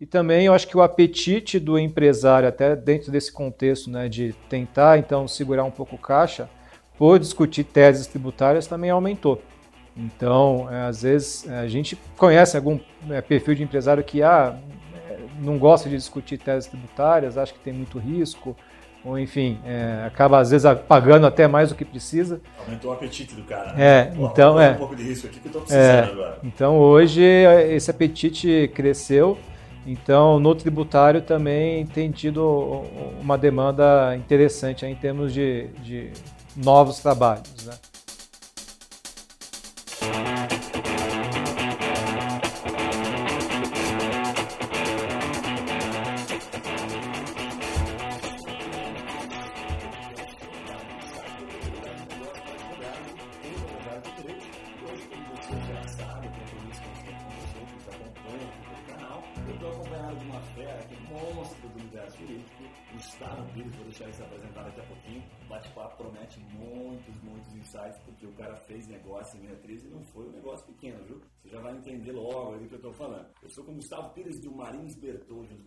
E também eu acho que o apetite do empresário, até dentro desse contexto né, de tentar então segurar um pouco o caixa, por discutir teses tributárias também aumentou. Então, é, às vezes, a gente conhece algum é, perfil de empresário que ah, é, não gosta de discutir teses tributárias, acha que tem muito risco, ou enfim, é, acaba às vezes pagando até mais do que precisa. Aumentou o apetite do cara. Né? É, Pô, então é. Um pouco de risco aqui que eu tô precisando é, agora. Então hoje esse apetite cresceu. Então no tributário também tem tido uma demanda interessante em termos de, de novos trabalhos, né?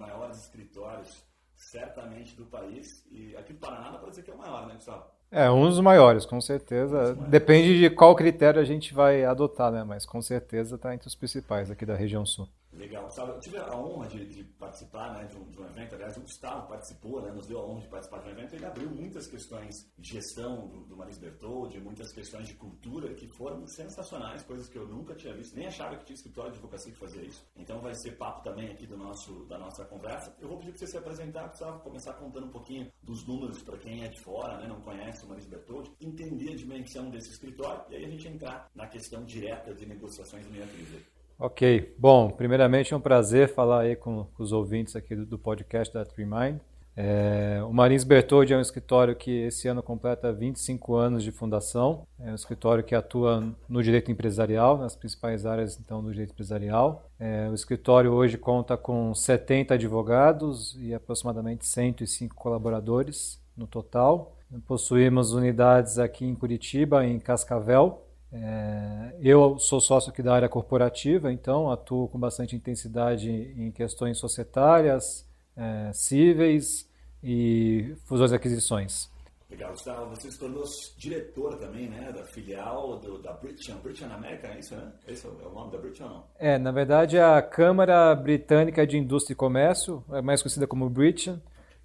Maiores escritórios, certamente, do país. E aqui no Paraná dá para dizer que é o maior, né, Gustavo? É, um dos maiores, com certeza. Maiores. Depende de qual critério a gente vai adotar, né? Mas com certeza está entre os principais aqui da região sul. Legal. Sabe, eu tive a honra de, de participar né, de, um, de, um, evento, aliás, o Gustavo participou, né, nos deu a honra de participar de um evento, ele abriu muitas questões de gestão do, do Marins Bertoldi, muitas questões de cultura que foram sensacionais, coisas que eu nunca tinha visto, nem achava que tinha escritório de advocacia que fazia isso. Então vai ser papo também aqui do nosso, da nossa conversa. Eu vou pedir para você se apresentar, Gustavo, começar contando um pouquinho dos números para quem é de fora, né, não conhece o Marins Bertoldi, entender a dimensão desse escritório e aí a gente entrar na questão direta de negociações meia crise. Ok, bom, primeiramente é um prazer falar aí com, com os ouvintes aqui do, do podcast da TreeMind. É, o Marins Bertoldi é um escritório que esse ano completa 25 anos de fundação. É um escritório que atua no direito empresarial, nas principais áreas então do direito empresarial. É, o escritório hoje conta com 70 advogados e aproximadamente 105 colaboradores no total. Possuímos unidades aqui em Curitiba, em Cascavel, é, eu sou sócio aqui da área corporativa, então atuo com bastante intensidade em questões societárias, é, cíveis e fusões e aquisições. Legal, Gustavo. Você se tornou diretor também, né, da filial do, da British, British America, é isso, né? Esse é o nome da British ou não? É, na verdade, a Câmara Britânica de Indústria e Comércio, é mais conhecida como British, é,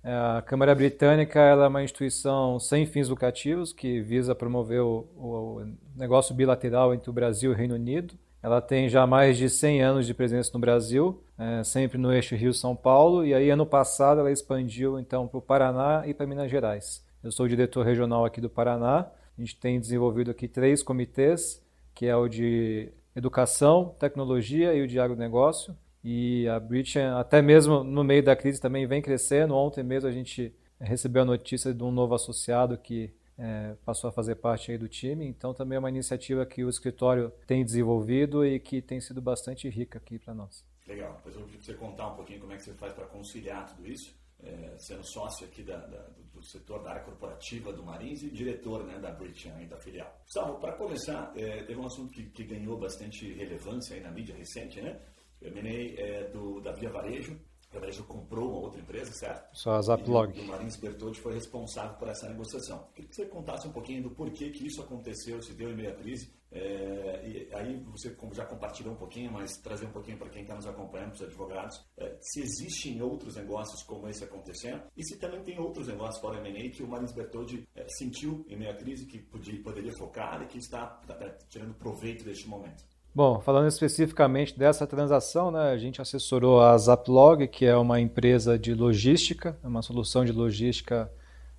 a Câmara Britânica é uma instituição sem fins lucrativos que visa promover o, o, negócio bilateral entre o Brasil e o Reino Unido. Ela tem já mais de 100 anos de presença no Brasil, é, sempre no eixo Rio-São Paulo, e aí ano passado ela expandiu então para o Paraná e para Minas Gerais. Eu sou o diretor regional aqui do Paraná. A gente tem desenvolvido aqui três comitês, que é o de educação, tecnologia e o de agronegócio. E a Bridge, até mesmo no meio da crise, também vem crescendo. Ontem mesmo a gente recebeu a notícia de um novo associado que é, passou a fazer parte do time. Então também é uma iniciativa que o escritório tem desenvolvido e que tem sido bastante rica aqui para nós. Legal. Depois eu vou você contar um pouquinho como é que você faz para conciliar tudo isso, é, sendo sócio aqui da, da, do setor da área corporativa do Marins e diretor né, da British da filial. Salvo, para começar, é, teve um assunto que, que ganhou bastante relevância aí na mídia recente, né? O M&A é do, da Via Varejo. A Varejo comprou uma outra empresa, certo? Só a Zaplog. E o Marins Bertoldi foi responsável por essa negociação. Queria que você contasse um pouquinho do porquê que isso aconteceu, se deu em meio à crise. É, e aí você já compartilhou um pouquinho, mas trazer um pouquinho para quem está nos acompanhando, para os advogados, é, se existem outros negócios como esse acontecendo e se também tem outros negócios fora M&A que o Marins Bertoldi é, sentiu em meio à crise que podia, poderia focar e que está, está, está tirando proveito deste momento. Bom, falando especificamente dessa transação, né, a gente assessorou a Zaplog, que é uma empresa de logística, é uma solução de logística,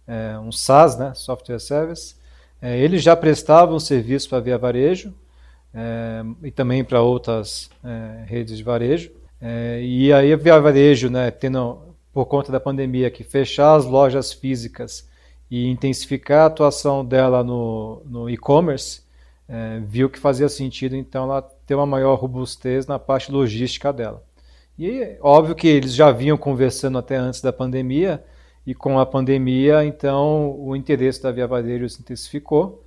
é, um SaaS, né, Software Service. É, eles já prestavam serviço para Via Varejo é, e também para outras é, redes de varejo. É, e aí a Via Varejo, né, tendo por conta da pandemia que fechar as lojas físicas e intensificar a atuação dela no, no e-commerce, é, viu que fazia sentido então ela ter uma maior robustez na parte logística dela. E óbvio que eles já vinham conversando até antes da pandemia, e com a pandemia, então, o interesse da Via Varejo se intensificou,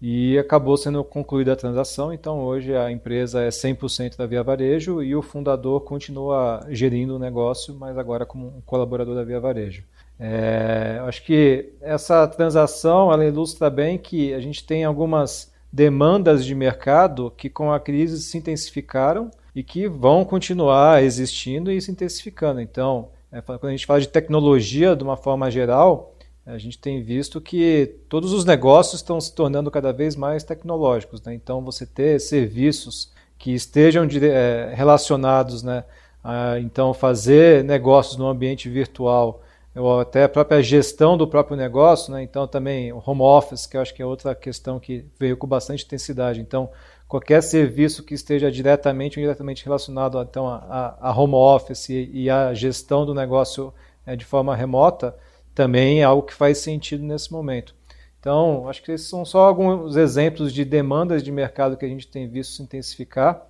e acabou sendo concluída a transação. Então hoje a empresa é 100% da Via Varejo e o fundador continua gerindo o negócio, mas agora como um colaborador da Via Varejo. É, acho que essa transação ela ilustra bem que a gente tem algumas demandas de mercado que com a crise se intensificaram e que vão continuar existindo e se intensificando. Então, é, quando a gente fala de tecnologia de uma forma geral, a gente tem visto que todos os negócios estão se tornando cada vez mais tecnológicos. Né? Então, você ter serviços que estejam é, relacionados, né, a, então fazer negócios no ambiente virtual, ou até a própria gestão do próprio negócio, né? então também o home office, que eu acho que é outra questão que veio com bastante intensidade. Então, qualquer serviço que esteja diretamente ou indiretamente relacionado então, a, a home office e a gestão do negócio é, de forma remota, também é algo que faz sentido nesse momento. Então, acho que esses são só alguns exemplos de demandas de mercado que a gente tem visto se intensificar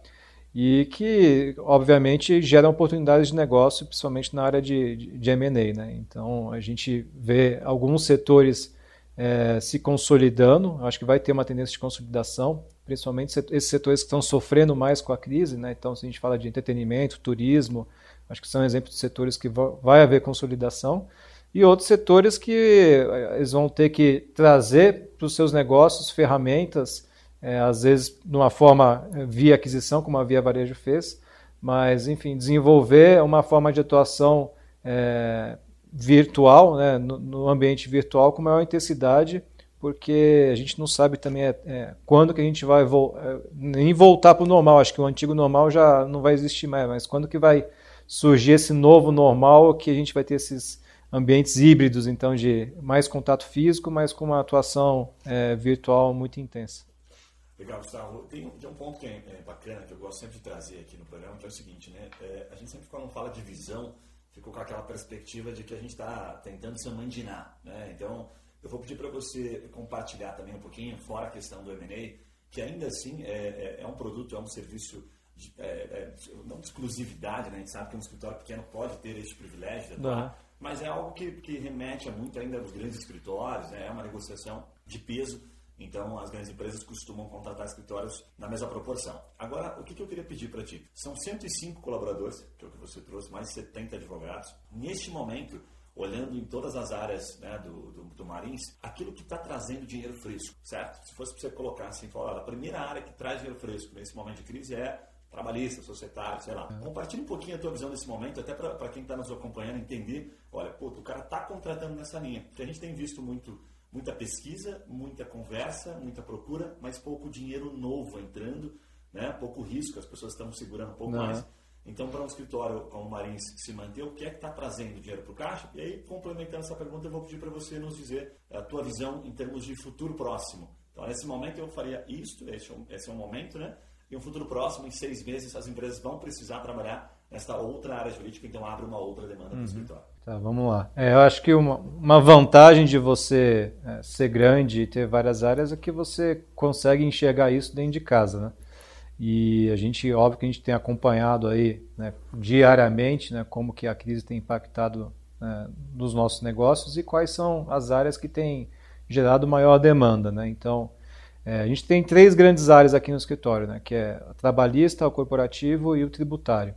e que, obviamente, geram oportunidades de negócio, principalmente na área de, de, de M&A. Né? Então, a gente vê alguns setores é, se consolidando, acho que vai ter uma tendência de consolidação, principalmente esses setores que estão sofrendo mais com a crise. Né? Então, se a gente fala de entretenimento, turismo, acho que são exemplos de setores que vai haver consolidação e outros setores que eh, eles vão ter que trazer para os seus negócios ferramentas, é, às vezes de uma forma eh, via aquisição, como a Via Varejo fez, mas, enfim, desenvolver uma forma de atuação é, virtual, né, no, no, ambiente virtual com maior intensidade, porque a gente não sabe também é, é, quando que a gente vai vo nem voltar para o normal. Acho que o antigo normal já não vai existir mais, mas quando que vai surgir esse novo normal que a gente vai ter esses ambientes híbridos, então, de mais contato físico, mas com uma atuação é, virtual muito intensa. Legal, Gustavo. Tem, tem um ponto que é, é, bacana, que eu gosto sempre de trazer aqui no programa, que é o seguinte, né? É, a gente sempre, quando fala de visão, ficou com aquela perspectiva de que a gente está tentando se mandinar, né? Então, eu vou pedir para você compartilhar também um pouquinho, fora a questão do M&A, que ainda assim é, é, é um produto, é um serviço de, é, não de exclusividade, né? A gente sabe que um escritório pequeno pode ter esse privilégio atuar, mas é algo que, que remete a muito ainda aos grandes escritórios, né? é uma negociação de peso, então as grandes empresas costumam contratar escritórios na mesma proporção. Agora, o que, que eu queria pedir para ti? São 105 colaboradores, que é o que você trouxe, mais 70 advogados. Neste momento, olhando em todas as áreas né, do, do, do, Marins, aquilo que está trazendo dinheiro fresco, certo? Se fosse para você colocar assim, falar, a primeira área que traz dinheiro fresco nesse momento de crise é trabalhista, societário, sei lá. É. Compartilhe um pouquinho a tua visão desse momento, até para quem está nos acompanhando entender, olha, pô, o cara está contratando nessa linha. Porque a gente tem visto muito, muita pesquisa, muita conversa, muita procura, mas pouco dinheiro novo entrando, né? pouco risco, as pessoas estão segurando um pouco Não. mais. Então, para um escritório como o Marins se manter, o que é que está trazendo dinheiro para o caixa? E aí, complementando essa pergunta, eu vou pedir para você nos dizer a tua visão em termos de futuro próximo. Então, nesse momento eu faria isto, esse é um, esse é um momento, né? em um futuro próximo, em seis meses, as empresas vão precisar trabalhar nesta outra área jurídica, então abre uma outra demanda uhum. para o escritório. Tá, vamos lá. É, eu acho que uma, uma vantagem de você é, ser grande e ter várias áreas é que você consegue enxergar isso dentro de casa, né? E a gente, óbvio que a gente tem acompanhado aí né, diariamente né, como que a crise tem impactado né, nos nossos negócios e quais são as áreas que têm gerado maior demanda, né? Então, é, a gente tem três grandes áreas aqui no escritório, né, que é o trabalhista, o corporativo e o tributário.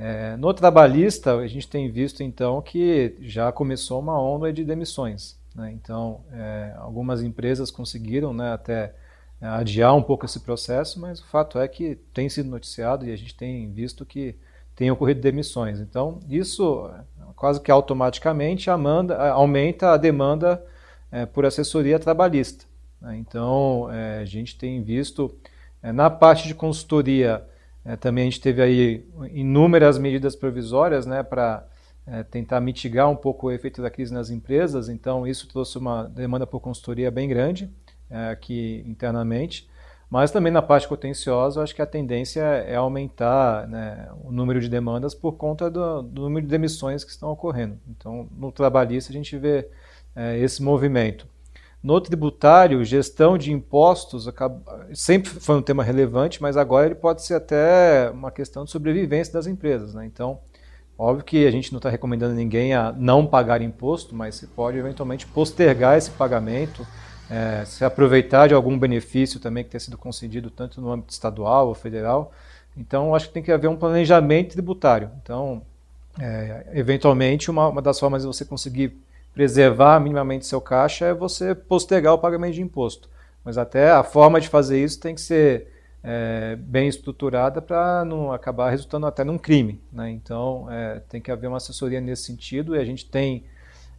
É, no trabalhista, a gente tem visto então que já começou uma onda de demissões. Né? Então, é, algumas empresas conseguiram né, até é, adiar um pouco esse processo, mas o fato é que tem sido noticiado e a gente tem visto que tem ocorrido demissões. Então, isso quase que automaticamente amanda, aumenta a demanda é, por assessoria trabalhista. Né? Então, é, a gente tem visto, é, na parte de consultoria, é, também a gente teve aí inúmeras medidas provisórias né, para é, tentar mitigar um pouco o efeito da crise nas empresas, então isso trouxe uma demanda por consultoria bem grande é, aqui internamente. Mas também na parte contenciosa, acho que a tendência é aumentar né, o número de demandas por conta do, do, número de demissões que estão ocorrendo. Então, no trabalhista, a gente vê é, esse movimento. No tributário, gestão de impostos sempre foi um tema relevante, mas agora ele pode ser até uma questão de sobrevivência das empresas. Né? Então, óbvio que a gente não está recomendando ninguém a não pagar imposto, mas você pode eventualmente postergar esse pagamento é, se aproveitar de algum benefício também que tenha sido concedido tanto no âmbito estadual ou federal. Então, acho que tem que haver um planejamento tributário. Então, é, eventualmente, uma, uma das formas de você conseguir preservar minimamente seu caixa é você postergar o pagamento de imposto. Mas até a forma de fazer isso tem que ser é, bem estruturada para não acabar resultando até num crime. Né? Então, é, tem que haver uma assessoria nesse sentido e a gente tem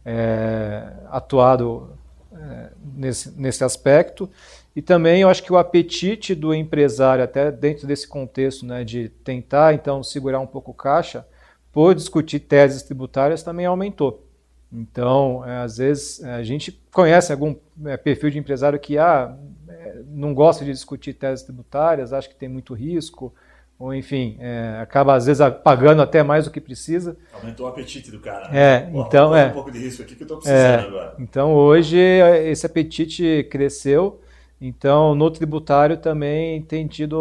é, atuado é, nesse, nesse aspecto. E também eu acho que o apetite do empresário, até dentro desse contexto né, de tentar então segurar um pouco o caixa, por discutir teses tributárias também aumentou. Então, é, às vezes, é, a gente conhece algum é, perfil de empresário que ah, é, não gosta de discutir teses tributárias, acha que tem muito risco, ou enfim, é, acaba às vezes pagando até mais do que precisa. Aumentou o apetite do cara. É, Pô, então é. um pouco de risco aqui que eu estou precisando agora. Então hoje esse apetite cresceu. Então no tributário também tem tido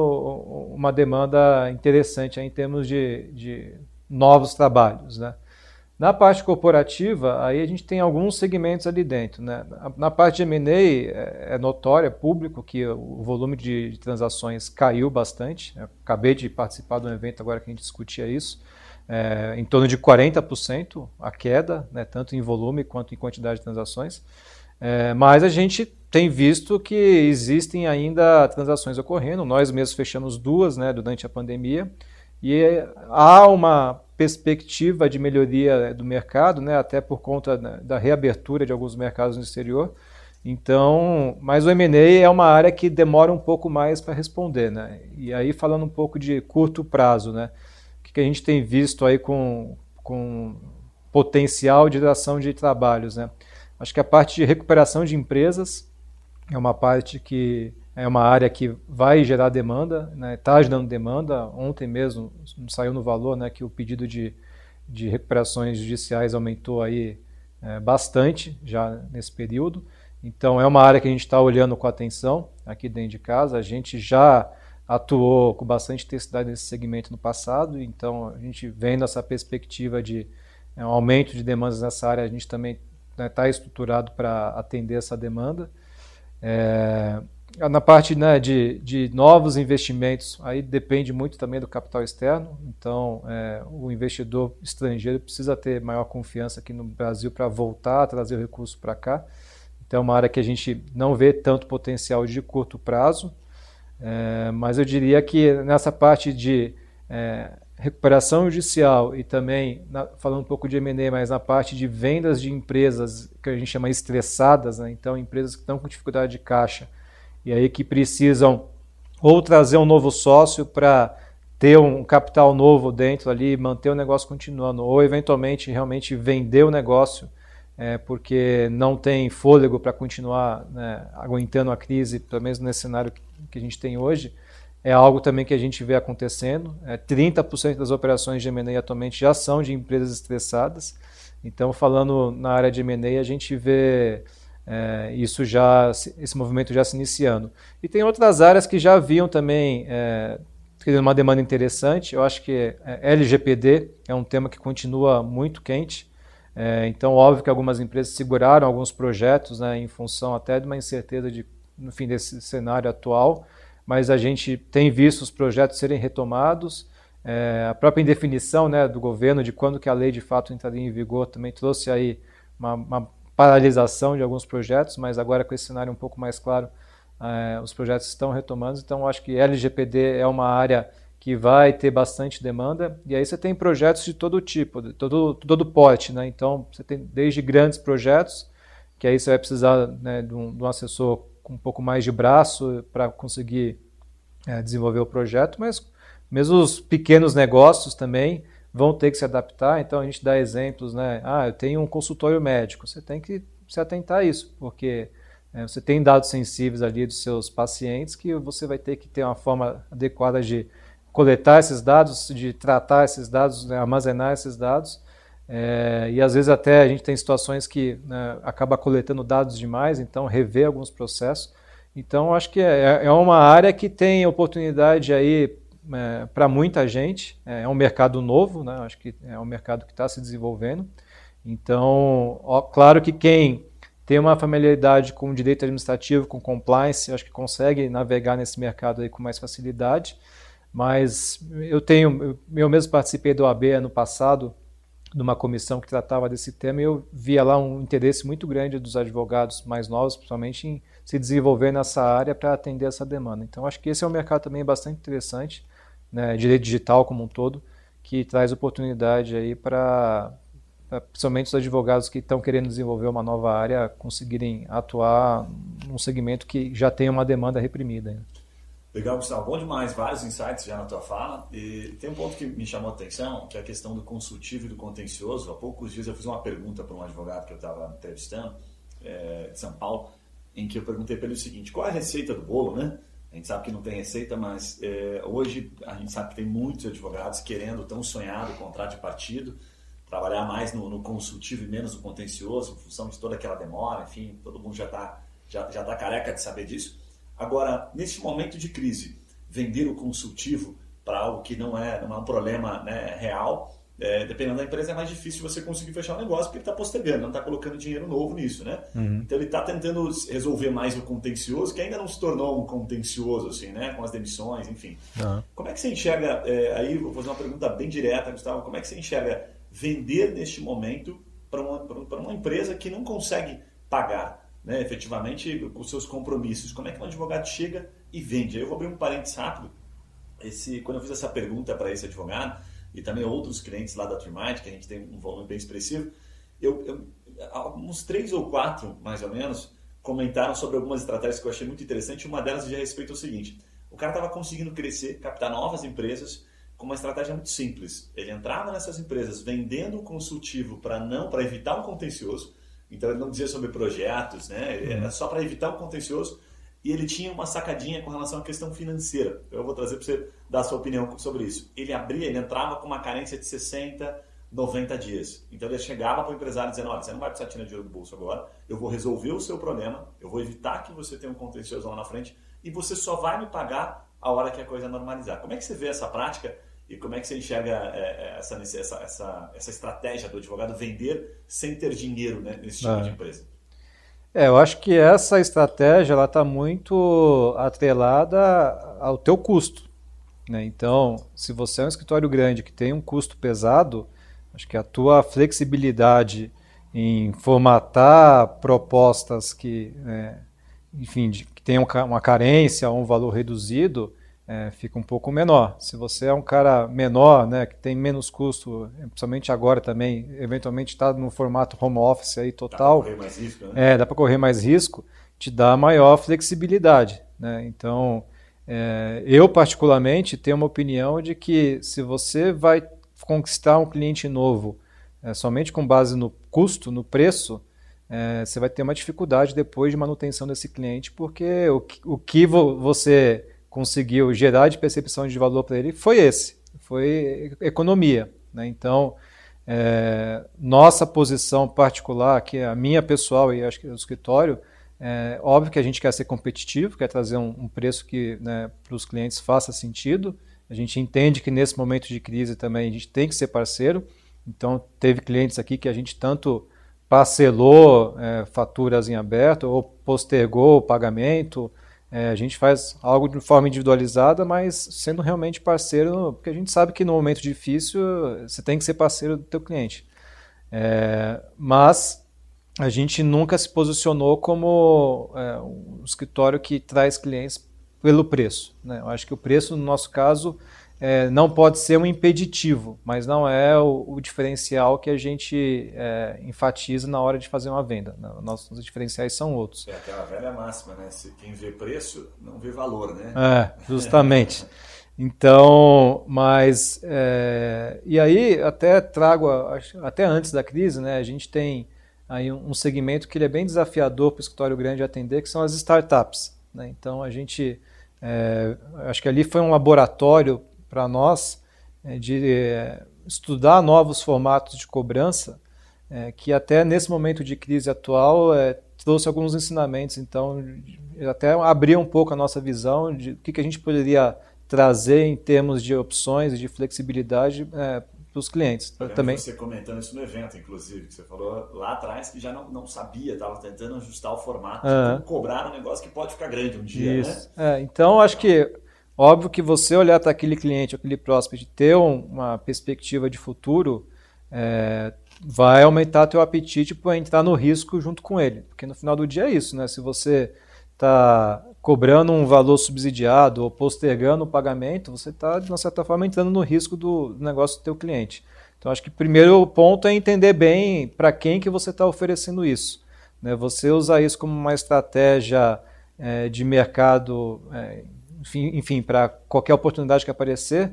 uma demanda interessante em termos de, de novos trabalhos, né? Na parte corporativa, aí a gente tem alguns segmentos ali dentro. Né? Na parte de M&A, é, é notório, é público que o volume de, transações caiu bastante. Eu acabei de participar de um evento agora que a gente discutia isso. É, em torno de 40% a queda, né, tanto em volume quanto em quantidade de transações. É, mas a gente tem visto que existem ainda transações ocorrendo. Nós mesmos fechamos duas né, durante a pandemia. E há uma perspectiva de melhoria do mercado, né, até por conta da reabertura de alguns mercados no exterior. Então, mas o M&A é uma área que demora um pouco mais para responder, né? E aí falando um pouco de curto prazo, né? O que a gente tem visto aí com, com potencial de ação de trabalhos, né? Acho que a parte de recuperação de empresas é uma parte que é uma área que vai gerar demanda, está né, tá gerando demanda. Ontem mesmo saiu no valor né, que o pedido de, de recuperações judiciais aumentou aí é, bastante já nesse período. Então é uma área que a gente está olhando com atenção aqui dentro de casa. A gente já atuou com bastante intensidade nesse segmento no passado, então a gente vendo essa perspectiva de é, um aumento de demandas nessa área, a gente também está né, tá estruturado para atender essa demanda. É, na parte né, de, de novos investimentos, aí depende muito também do capital externo. Então, é, o investidor estrangeiro precisa ter maior confiança aqui no Brasil para voltar a trazer o recurso para cá. Então, é uma área que a gente não vê tanto potencial de curto prazo. É, mas eu diria que nessa parte de é, recuperação judicial e também, na, falando um pouco de M&A, mas na parte de vendas de empresas que a gente chama estressadas, né? então empresas que estão com dificuldade de caixa, e aí que precisam ou trazer um novo sócio para ter um capital novo dentro ali, manter o negócio continuando, ou eventualmente realmente vender o negócio é, porque não tem fôlego para continuar né, aguentando a crise, pelo menos nesse cenário que a gente tem hoje, é algo também que a gente vê acontecendo. É, 30% das operações de M&A atualmente já são de empresas estressadas. Então, falando na área de M&A, a gente vê é, isso já, esse movimento já se iniciando. E tem outras áreas que já haviam também é, uma demanda interessante. Eu acho que é, LGPD é um tema que continua muito quente. É, então, óbvio que algumas empresas seguraram alguns projetos né, em função até de uma incerteza de, no fim desse cenário atual, mas a gente tem visto os projetos serem retomados. É, a própria indefinição né, do governo de quando que a lei de fato entraria em vigor também trouxe aí uma, uma paralisação de alguns projetos, mas agora com esse cenário um pouco mais claro, eh, os projetos estão retomando. Então, acho que LGPD é uma área que vai ter bastante demanda. E aí você tem projetos de todo tipo, de todo, todo porte. Né? Então, você tem desde grandes projetos, que aí você vai precisar né, de, um, de, um, assessor com um pouco mais de braço para conseguir é, desenvolver o projeto, mas mesmo os pequenos negócios também, vão ter que se adaptar. Então a gente dá exemplos, né? Ah, eu tenho um consultório médico. Você tem que se atentar a isso, porque é, você tem dados sensíveis ali dos seus pacientes que você vai ter que ter uma forma adequada de coletar esses dados, de tratar esses dados, né, armazenar esses dados. É, e às vezes até a gente tem situações que né, acaba coletando dados demais, então rever alguns processos. Então acho que é, é uma área que tem oportunidade aí é, para muita gente. É, é, um mercado novo, né? acho que é um mercado que está se desenvolvendo. Então, ó, claro que quem tem uma familiaridade com direito administrativo, com compliance, acho que consegue navegar nesse mercado aí com mais facilidade. Mas eu tenho, eu mesmo participei do AB ano passado, numa comissão que tratava desse tema, e eu via lá um interesse muito grande dos advogados mais novos, principalmente em se desenvolver nessa área para atender essa demanda. Então, acho que esse é um mercado também bastante interessante, né, direito digital como um todo, que traz oportunidade aí para principalmente os advogados que estão querendo desenvolver uma nova área conseguirem atuar num segmento que já tem uma demanda reprimida. Legal, Gustavo. Bom demais, vários insights já na tua fala. E tem um ponto que me chamou a atenção, que é a questão do consultivo e do contencioso. Há poucos dias eu fiz uma pergunta para um advogado que eu estava entrevistando, é, de São Paulo, em que eu perguntei para ele o seguinte, qual é a receita do bolo, né? A gente sabe que não tem receita, mas é, hoje a gente sabe que tem muitos advogados querendo, tão sonhado, contrato de partido, trabalhar mais no, no, consultivo e menos no contencioso, em função de toda aquela demora, enfim, todo mundo já está já, já tá careca de saber disso. Agora, nesse momento de crise, vender o consultivo para algo que não é, não é um problema né, real, é, dependendo da empresa, é mais difícil você conseguir fechar o negócio porque ele está postergando, não está colocando dinheiro novo nisso, né? Uhum. Então ele está tentando resolver mais o contencioso, que ainda não se tornou um contencioso, assim, né? Com as demissões, enfim. Uhum. Como é que você enxerga, é, aí vou fazer uma pergunta bem direta, Gustavo, como é que você enxerga vender neste momento para uma, uma empresa que não consegue pagar né, efetivamente os seus compromissos. Como é que um advogado chega e vende? Aí eu vou abrir um parênteses rápido. Esse, quando eu fiz essa pergunta para esse advogado e também outros clientes lá da Trimite, que a gente tem um volume bem expressivo, eu, eu, uns três ou quatro, mais ou menos, comentaram sobre algumas estratégias que eu achei muito interessante. Uma delas diz a respeito ao seguinte: o cara estava conseguindo crescer, captar novas empresas com uma estratégia muito simples. Ele entrava nessas empresas vendendo um consultivo para não para evitar um contencioso então ele não dizia sobre projetos, né? Era uhum. só para evitar o contencioso. E ele tinha uma sacadinha com relação à questão financeira. Eu vou trazer para você dar a sua opinião sobre isso. Ele abria, ele entrava com uma carência de 60, 90 dias. Então ele chegava para o empresário dizendo: Olha, você não vai precisar tirar dinheiro do bolso agora, eu vou resolver o seu problema, eu vou evitar que você tenha um contencioso lá na frente e você só vai me pagar a hora que a coisa normalizar. Como é que você vê essa prática? E como é que você enxerga é, é essa, essa, essa, essa estratégia do advogado vender sem ter dinheiro né, nesse tipo é. de empresa? É, eu acho que essa estratégia ela está muito atrelada ao teu custo. Né? Então, se você é um escritório grande que tem um custo pesado, acho que a tua flexibilidade em formatar propostas que, é, enfim, de, que tenham uma carência ou um valor reduzido, é, fica um pouco menor. Se você é um cara menor, né, que tem menos custo, principalmente agora também, eventualmente está no formato home office aí total, dá correr mais risco, né? é, dá para correr mais risco, te dá maior flexibilidade. Né? Então, é, eu particularmente tenho uma opinião de que se você vai conquistar um cliente novo é, somente com base no custo, no preço, é, você vai ter uma dificuldade depois de manutenção desse cliente, porque o, o que vo, você conseguiu gerar de percepção de valor para ele foi esse, foi economia. Né? Então, é, nossa posição particular, que é a minha pessoal e acho que do escritório, é óbvio que a gente quer ser competitivo, quer trazer um, um preço que né, para os clientes faça sentido. A gente entende que nesse momento de crise também a gente tem que ser parceiro. Então, teve clientes aqui que a gente tanto parcelou é, faturas em aberto ou postergou o pagamento, é, a gente faz algo de forma individualizada, mas sendo realmente parceiro, porque a gente sabe que no momento difícil você tem que ser parceiro do teu cliente. É, mas a gente nunca se posicionou como é, um escritório que traz clientes pelo preço. Né? Eu acho que o preço, no nosso caso, é, não pode ser um impeditivo, mas não é o, o diferencial que a gente é, enfatiza na hora de fazer uma venda. Nossos diferenciais são outros. É aquela velha máxima, né? Se quem vê preço não vê valor, né? É, justamente. Então, mas é, e aí até trago até antes da crise, né? A gente tem aí um segmento que ele é bem desafiador para o escritório grande atender, que são as startups. Né? Então a gente é, acho que ali foi um laboratório para nós é, de é, estudar novos formatos de cobrança, é, que até nesse momento de crise atual é, trouxe alguns ensinamentos. Então, até abriu um pouco a nossa visão de o que, que a gente poderia trazer em termos de opções e de flexibilidade é, os clientes. Eu também você comentando isso no evento, inclusive, que você falou lá atrás que já não, não sabia, estava tentando ajustar o formato, uhum. cobrar um negócio que pode ficar grande um dia, isso. né? É, então, acho que óbvio que você olhar para aquele cliente, aquele prospect, ter uma perspectiva de futuro, é, vai aumentar teu apetite para entrar no risco junto com ele, porque no final do dia é isso, né? Se você está cobrando um valor subsidiado ou postergando o pagamento, você está, de uma certa forma, entrando no risco do negócio do teu cliente. Então, acho que o primeiro ponto é entender bem para quem que você está oferecendo isso. Né? Você usar isso como uma estratégia é, de mercado, é, enfim, enfim para qualquer oportunidade que aparecer,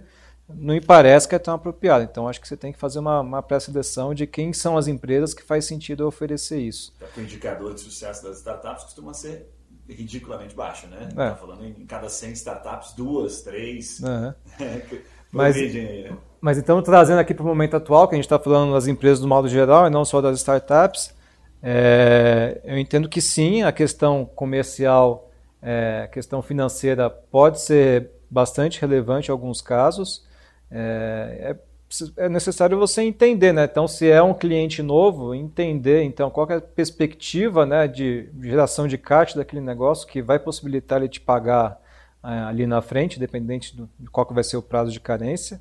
não me parece que é tão apropriado. Então, acho que você tem que fazer uma, uma pré-seleção de quem são as empresas que faz sentido oferecer isso. O indicador de sucesso das startups costuma ser ridiculamente baixo, né? É. Tá falando em cada 100 startups, duas, três. Uhum. mas, né? mas então, trazendo aqui para o momento atual, que a gente está falando das empresas do modo geral e não só das startups, é, eu entendo que sim, a questão comercial, é, a questão financeira pode ser bastante relevante em alguns casos. É, é é necessário você entender, né? Então, se é um cliente novo, entender então qual é a perspectiva, né, de geração de caixa daquele negócio que vai possibilitar ele te pagar é, ali na frente, dependente do, de qual que vai ser o prazo de carência.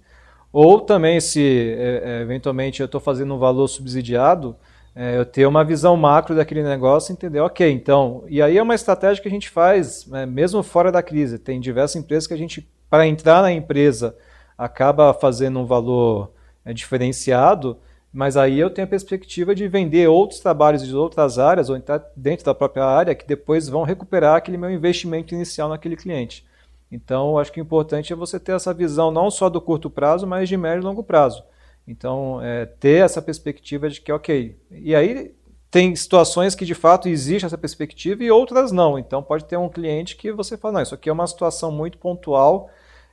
Ou também, se é, eventualmente eu estou fazendo um valor subsidiado, é, eu ter uma visão macro daquele negócio e entender, ok, então, e aí é uma estratégia que a gente faz, né, mesmo fora da crise. Tem diversas empresas que a gente, para entrar na empresa, acaba fazendo um valor é, diferenciado, mas aí eu tenho a perspectiva de vender outros trabalhos de outras áreas, ou entrar dentro da própria área, que depois vão recuperar aquele meu investimento inicial naquele cliente. Então, acho que o importante é você ter essa visão não só do curto prazo, mas de médio e longo prazo. Então, é, ter essa perspectiva de que, ok, e aí tem situações que de fato existe essa perspectiva e outras não. Então, pode ter um cliente que você fala, não, isso aqui é uma situação muito pontual,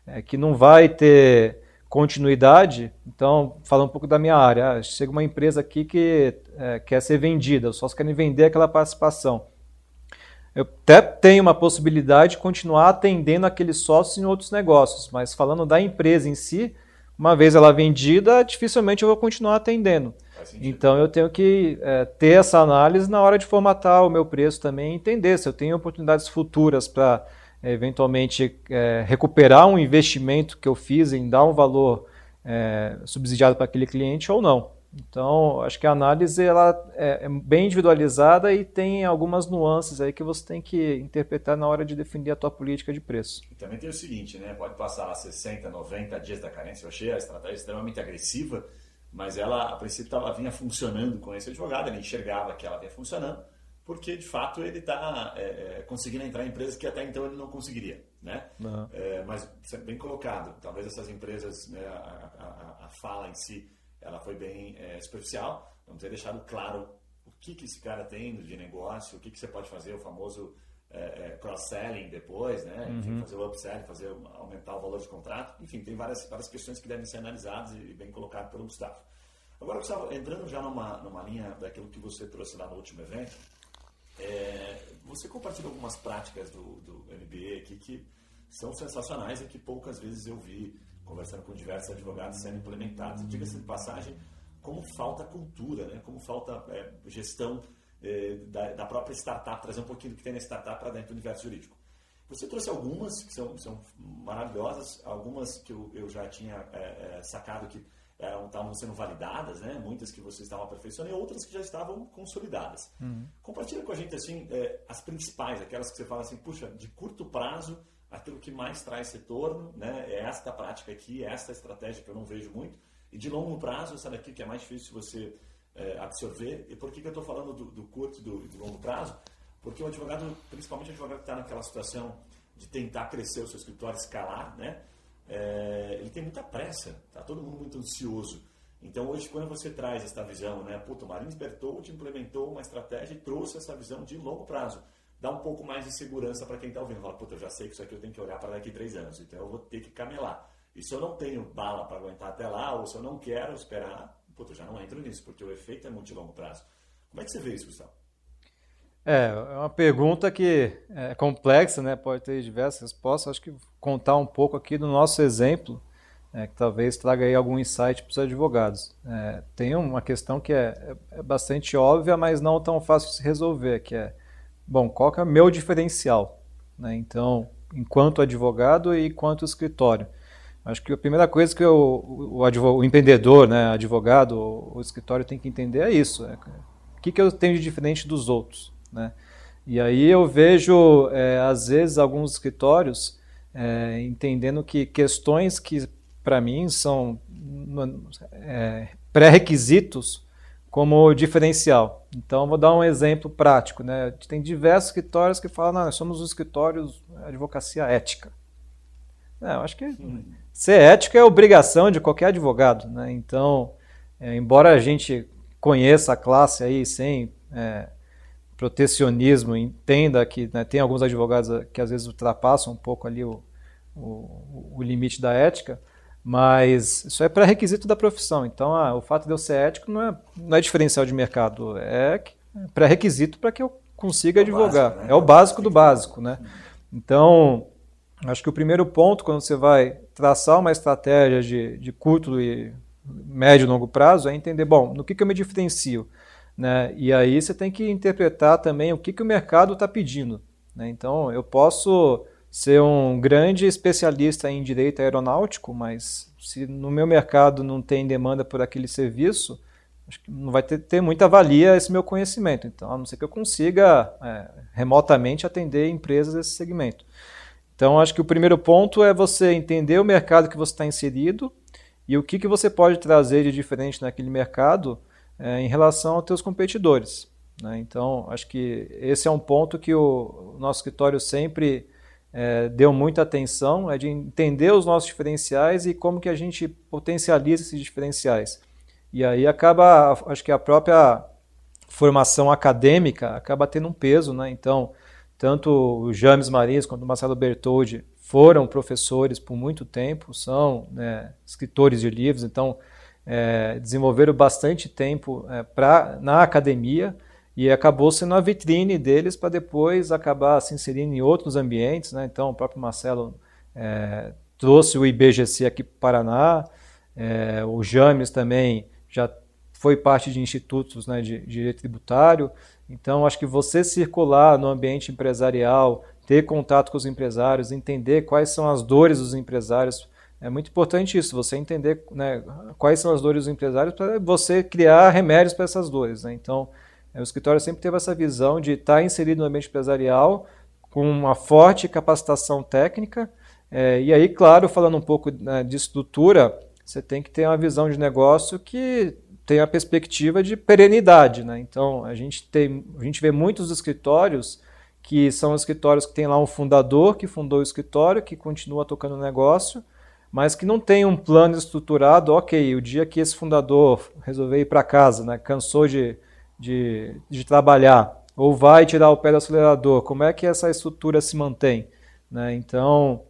é, que não vai ter continuidade. Então, falando um pouco da minha área, ah, chega uma empresa aqui que é, quer ser vendida, os sócios querem vender aquela participação. Eu até tenho uma possibilidade de continuar atendendo aqueles sócios em outros negócios, mas falando da empresa em si, uma vez ela vendida, dificilmente eu vou continuar atendendo. Então eu tenho que é, ter essa análise na hora de formatar o meu preço também, entender se eu tenho oportunidades futuras para eventualmente é, recuperar um investimento que eu fiz em dar um valor é, subsidiado para aquele cliente ou não. Então, acho que a análise ela é, é, bem individualizada e tem algumas nuances aí que você tem que interpretar na hora de definir a tua política de preço. E também tem o seguinte, né? Pode passar lá 60, 90 dias da carência. Eu achei a estratégia extremamente agressiva, mas ela, a princípio, ela vinha funcionando com esse advogado, ele enxergava que ela vinha funcionando porque de fato ele está é, é, conseguindo entrar em empresas que até então ele não conseguiria, né? Uhum. É, mas bem colocado. Talvez essas empresas, né, a, a, a, fala em si, ela foi bem é, superficial. Vamos ter deixado claro o que que esse cara tem de negócio, o que que você pode fazer, o famoso é, é, cross-selling depois, né? Uhum. Enfim, fazer o upselling, fazer aumentar o valor de contrato. Enfim, tem várias várias questões que devem ser analisadas e bem colocado pelo Gustavo. Agora, Gustavo, entrando já numa, numa linha daquilo que você trouxe lá no último evento, é, você compartilha algumas práticas do, do MBA aqui que são sensacionais e que poucas vezes eu vi conversando com diversos advogados sendo implementados. Diga-se de passagem, como falta cultura, né? como falta é, gestão é, da, da, própria startup, trazer um pouquinho do que tem na startup para dentro do universo jurídico. Você trouxe algumas que são, são maravilhosas, algumas que eu, eu já tinha é, é, sacado que estavam sendo validadas, né? muitas que vocês estavam aperfeiçoando e outras que já estavam consolidadas. Uhum. Compartilha com a gente assim é, as principais, aquelas que você fala assim, puxa, de curto prazo, aquilo que mais traz retorno, né? é esta prática aqui, é esta estratégia que eu não vejo muito, e de longo prazo, essa daqui que é mais difícil você é, absorver. E por que, que eu estou falando do, do curto e do, do longo prazo? Porque o advogado, principalmente o advogado que está naquela situação de tentar crescer o seu escritório, escalar, né? É, ele tem muita pressa, tá todo mundo muito ansioso. Então hoje quando você traz essa visão, né, puta, o Marins Bertold implementou uma estratégia e trouxe essa visão de longo prazo, dá um pouco mais de segurança para quem está ouvindo. Fala, puta, eu já sei que isso aqui eu tenho que olhar para daqui três anos, então eu vou ter que camelar. E se eu não tenho bala para aguentar até lá, ou se eu não quero esperar, puta, eu já não entro nisso, porque o efeito é muito de longo prazo. Como é que você vê isso, Gustavo? É, é uma pergunta que é complexa, né? pode ter diversas respostas. Acho que contar um pouco aqui do nosso exemplo. é, que talvez traga aí algum insight para os advogados. É, tem uma questão que é, é, bastante óbvia, mas não tão fácil de se resolver, que é, bom, qual é o meu diferencial? Né? Então, enquanto advogado e enquanto escritório. Acho que a primeira coisa que o, o, advogado, o empreendedor, né, advogado, o, o, escritório tem que entender é isso. É, o que, que eu tenho de diferente dos outros? Né? E aí eu vejo, é, às vezes, alguns escritórios é, entendendo que questões que para mim, são é, pré-requisitos como diferencial. Então, vou dar um exemplo prático. Né? Tem diversos escritórios que falam, nós somos os escritórios advocacia ética. É, eu acho que ser ético é obrigação de qualquer advogado. Né? Então, é, embora a gente conheça a classe aí sem é, protecionismo, entenda que né, tem alguns advogados que às vezes ultrapassam um pouco ali o, o, o limite da ética, mas isso é pré-requisito da profissão. Então, ah, o fato de eu ser ético não é, não é diferencial de mercado, é pré-requisito para que eu consiga é advogar. Básico, né? É o básico do básico, né? Então, acho que o primeiro ponto, quando você vai traçar uma estratégia de, de curto e médio e longo prazo, é entender, bom, no que, que eu me diferencio? Né? E aí você tem que interpretar também o que, que o mercado está pedindo. Né? Então, eu posso ser um grande especialista em direito aeronáutico, mas se no meu mercado não tem demanda por aquele serviço, acho que não vai ter, ter muita valia esse meu conhecimento. Então, a não ser que eu consiga é, remotamente atender empresas desse segmento. Então, acho que o primeiro ponto é você entender o mercado que você está inserido e o que, que você pode trazer de diferente naquele mercado é, em relação aos seus competidores. Né? Então, acho que esse é um ponto que o, o nosso escritório sempre é, deu muita atenção, é de entender os nossos diferenciais e como que a gente potencializa esses diferenciais. E aí acaba, acho que a própria formação acadêmica acaba tendo um peso, né? Então, tanto o James Marins quanto o Marcelo Bertoldi foram professores por muito tempo, são né, escritores de livros, então é, desenvolveram bastante tempo é, pra, na academia, e acabou sendo a vitrine deles para depois acabar se inserindo em outros ambientes. Né? Então, o próprio Marcelo é, trouxe o IBGC aqui para o Paraná, é, o James também já foi parte de institutos né, de, de direito tributário. Então, acho que você circular no ambiente empresarial, ter contato com os empresários, entender quais são as dores dos empresários, é muito importante isso, você entender né, quais são as dores dos empresários para você criar remédios para essas dores. Né? Então, é, o escritório sempre teve essa visão de estar inserido no ambiente empresarial com uma forte capacitação técnica. É, e aí, claro, falando um pouco né, de estrutura, você tem que ter uma visão de negócio que tenha a perspectiva de perenidade. Né? Então, a gente, tem, a gente vê muitos escritórios que são escritórios que tem lá um fundador que fundou o escritório, que continua tocando o negócio, mas que não tem um plano estruturado. Ok, o dia que esse fundador resolver ir para casa, né, cansou de de, de trabalhar, ou vai tirar o pé do acelerador, como é que essa estrutura se mantém? Né? Então,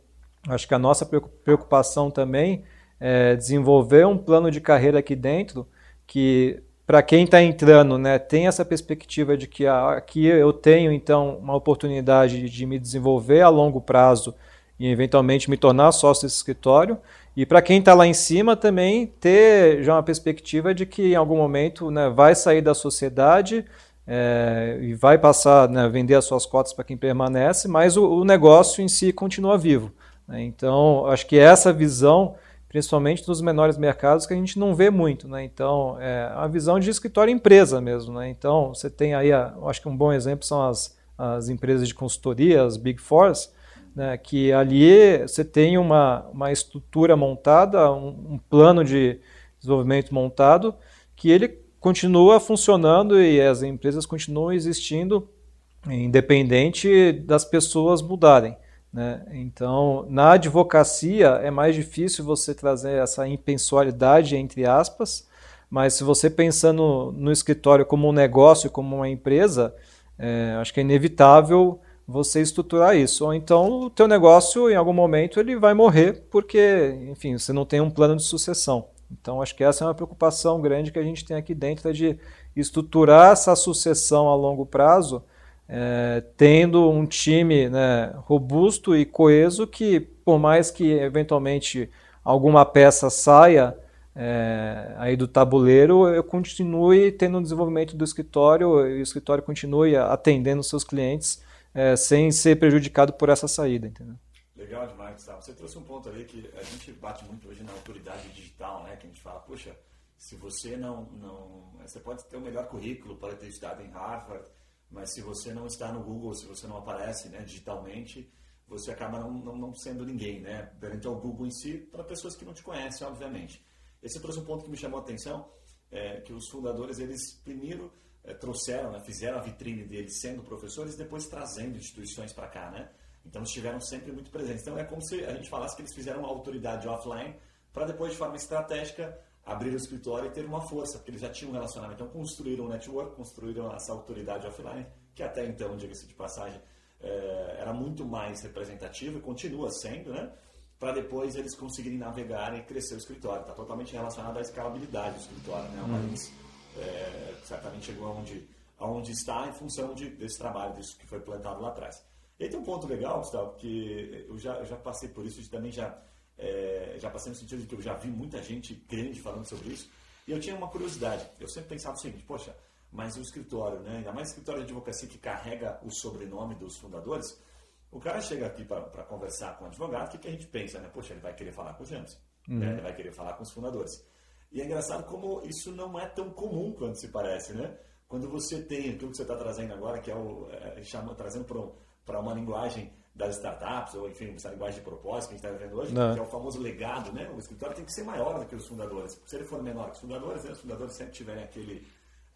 acho que a nossa preocupação também é desenvolver um plano de carreira aqui dentro que para quem está entrando, né, tem essa perspectiva de que aqui eu tenho então uma oportunidade de me desenvolver a longo prazo e eventualmente me tornar sócio desse escritório, e para quem está lá em cima também ter já uma perspectiva de que em algum momento né, vai sair da sociedade é, e vai passar, né, vender as suas cotas para quem permanece, mas o, o, negócio em si continua vivo. Né? Então, acho que essa visão, principalmente dos menores mercados, que a gente não vê muito. Né? Então, é a visão de escritório empresa mesmo. Né? Então, você tem aí, a, acho que um bom exemplo são as, as empresas de consultoria, as Big Fours, né, que ali você tem uma, uma estrutura montada, um, um, plano de desenvolvimento montado, que ele continua funcionando e as empresas continuam existindo independente das pessoas mudarem. Né? Então, na advocacia é mais difícil você trazer essa impessoalidade, entre aspas, mas se você pensando no, no escritório como um negócio, como uma empresa, é, acho que é inevitável você estruturar isso. Ou então o teu negócio, em algum momento, ele vai morrer porque, enfim, você não tem um plano de sucessão. Então, acho que essa é uma preocupação grande que a gente tem aqui dentro, é de estruturar essa sucessão a longo prazo, é, tendo um time né, robusto e coeso que, por mais que eventualmente alguma peça saia é, aí do tabuleiro, eu continue tendo o desenvolvimento do escritório e o escritório continue atendendo seus clientes é, sem ser prejudicado por essa saída, entendeu? Legal demais, Gustavo. Você trouxe um ponto ali que a gente bate muito hoje na autoridade digital, né? Que a gente fala, poxa, se você não, não... Você pode ter o melhor currículo, pode ter estudado em Harvard, mas se você não está no Google, se você não aparece né, digitalmente, você acaba não, não, não sendo ninguém, né? Perante ao Google em si, para pessoas que não te conhecem, obviamente. Esse trouxe um ponto que me chamou a atenção, é, que os fundadores, eles primeiro é, trouxeram, né, fizeram a vitrine deles sendo professores, depois trazendo instituições para cá, né? Então estiveram sempre muito presentes. Então é como se a gente falasse que eles fizeram uma autoridade offline para depois, de forma estratégica, abrir o escritório e ter uma força, porque eles já tinham um relacionamento. Então construíram um network, construíram essa autoridade offline, que até então, diga-se de passagem, é, era muito mais representativa e continua sendo, né? Para depois eles conseguirem navegar e crescer o escritório. Está totalmente relacionado à escalabilidade do escritório, né? O Marins é, certamente chegou aonde, aonde está em função de, desse trabalho, disso que foi plantado lá atrás. E aí tem um ponto legal, Gustavo, que eu já, eu já passei por isso, e também já, é, já passei no sentido de que eu já vi muita gente grande falando sobre isso, e eu tinha uma curiosidade. Eu sempre pensava o seguinte, poxa, mas o escritório, né, ainda mais o escritório de advocacia que carrega o sobrenome dos fundadores, o cara chega aqui para conversar com o advogado, o que, que, a gente pensa? Né? Poxa, ele vai querer falar com os James, uhum. né? ele vai querer falar com os fundadores. E é engraçado como isso não é tão comum quanto se parece, né? Quando você tem aquilo que você está trazendo agora, que é o é, chama, trazendo para uma linguagem das startups, ou enfim, essa linguagem de propósito que a gente está vivendo hoje, Não. que é o famoso legado, né? O escritório tem que ser maior do que os fundadores. Se ele for menor que os fundadores, né? os fundadores sempre tiverem aquele,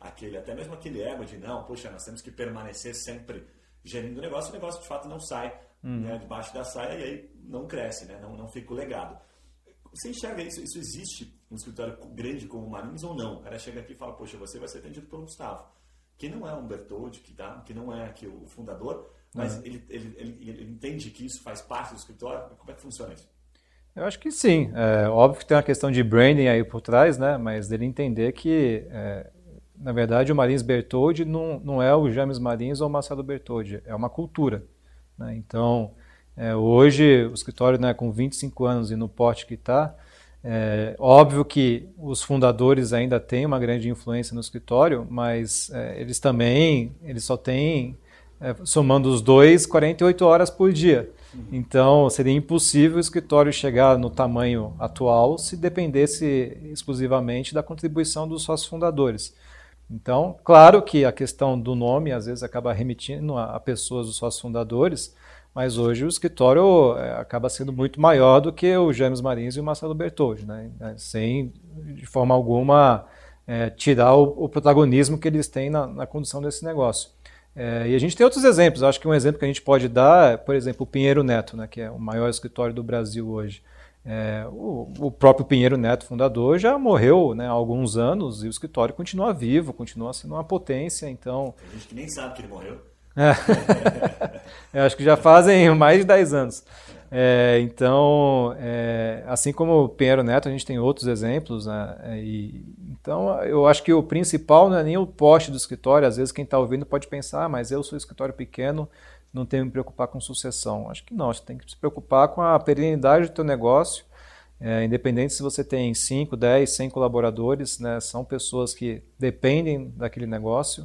aquele, até mesmo aquele ego de não, poxa, nós temos que permanecer sempre gerindo o negócio, o negócio de fato não sai uhum. né, debaixo da saia e aí não cresce, né? não, não fica o legado. Você enxerga isso? Isso existe um escritório grande como o Marins ou não? O cara chega aqui e fala, poxa, você vai ser atendido pelo Gustavo, que não é um Bertoldi, que, tá, que não é aqui o fundador, mas uhum. ele, ele, ele, ele, entende que isso faz parte do escritório? Como é que funciona isso? Eu acho que sim. É, óbvio que tem uma questão de branding aí por trás, né? mas dele entender que, é, na verdade, o Marins Bertoldi não, não é o James Marins ou o Marcelo Bertoldi, é uma cultura. Né? Então, é, hoje, o escritório né, com 25 anos e no porte que está, é, óbvio que os fundadores ainda têm uma grande influência no escritório, mas é, eles também, eles só têm é, somando os dois, 48 horas por dia. Então, seria impossível o escritório chegar no tamanho atual se dependesse exclusivamente da contribuição dos sócios fundadores. Então, claro que a questão do nome às vezes acaba remetindo a, pessoas dos sócios fundadores, mas hoje o escritório é, acaba sendo muito maior do que o James Marins e o Marcelo Bertoldi, né? sem de forma alguma é, tirar o, o, protagonismo que eles têm na, na condução desse negócio. É, e a gente tem outros exemplos. Acho que um exemplo que a gente pode dar é, por exemplo, o Pinheiro Neto, né, que é o maior escritório do Brasil hoje. É, o, o, próprio Pinheiro Neto, fundador, já morreu né, há alguns anos e o escritório continua vivo, continua sendo uma potência. Então, Tem gente que nem sabe que ele morreu. É, acho que já fazem mais de 10 anos. É, então, é, assim como o Pinheiro Neto, a gente tem outros exemplos, né, e então, eu acho que o principal não é nem o poste do escritório. Às vezes, quem está ouvindo pode pensar, ah, mas eu sou escritório pequeno, não tenho que me preocupar com sucessão. Acho que não, você tem que se preocupar com a perenidade do teu negócio. É, independente se você tem 5, 10, 100 colaboradores, né, são pessoas que dependem daquele negócio,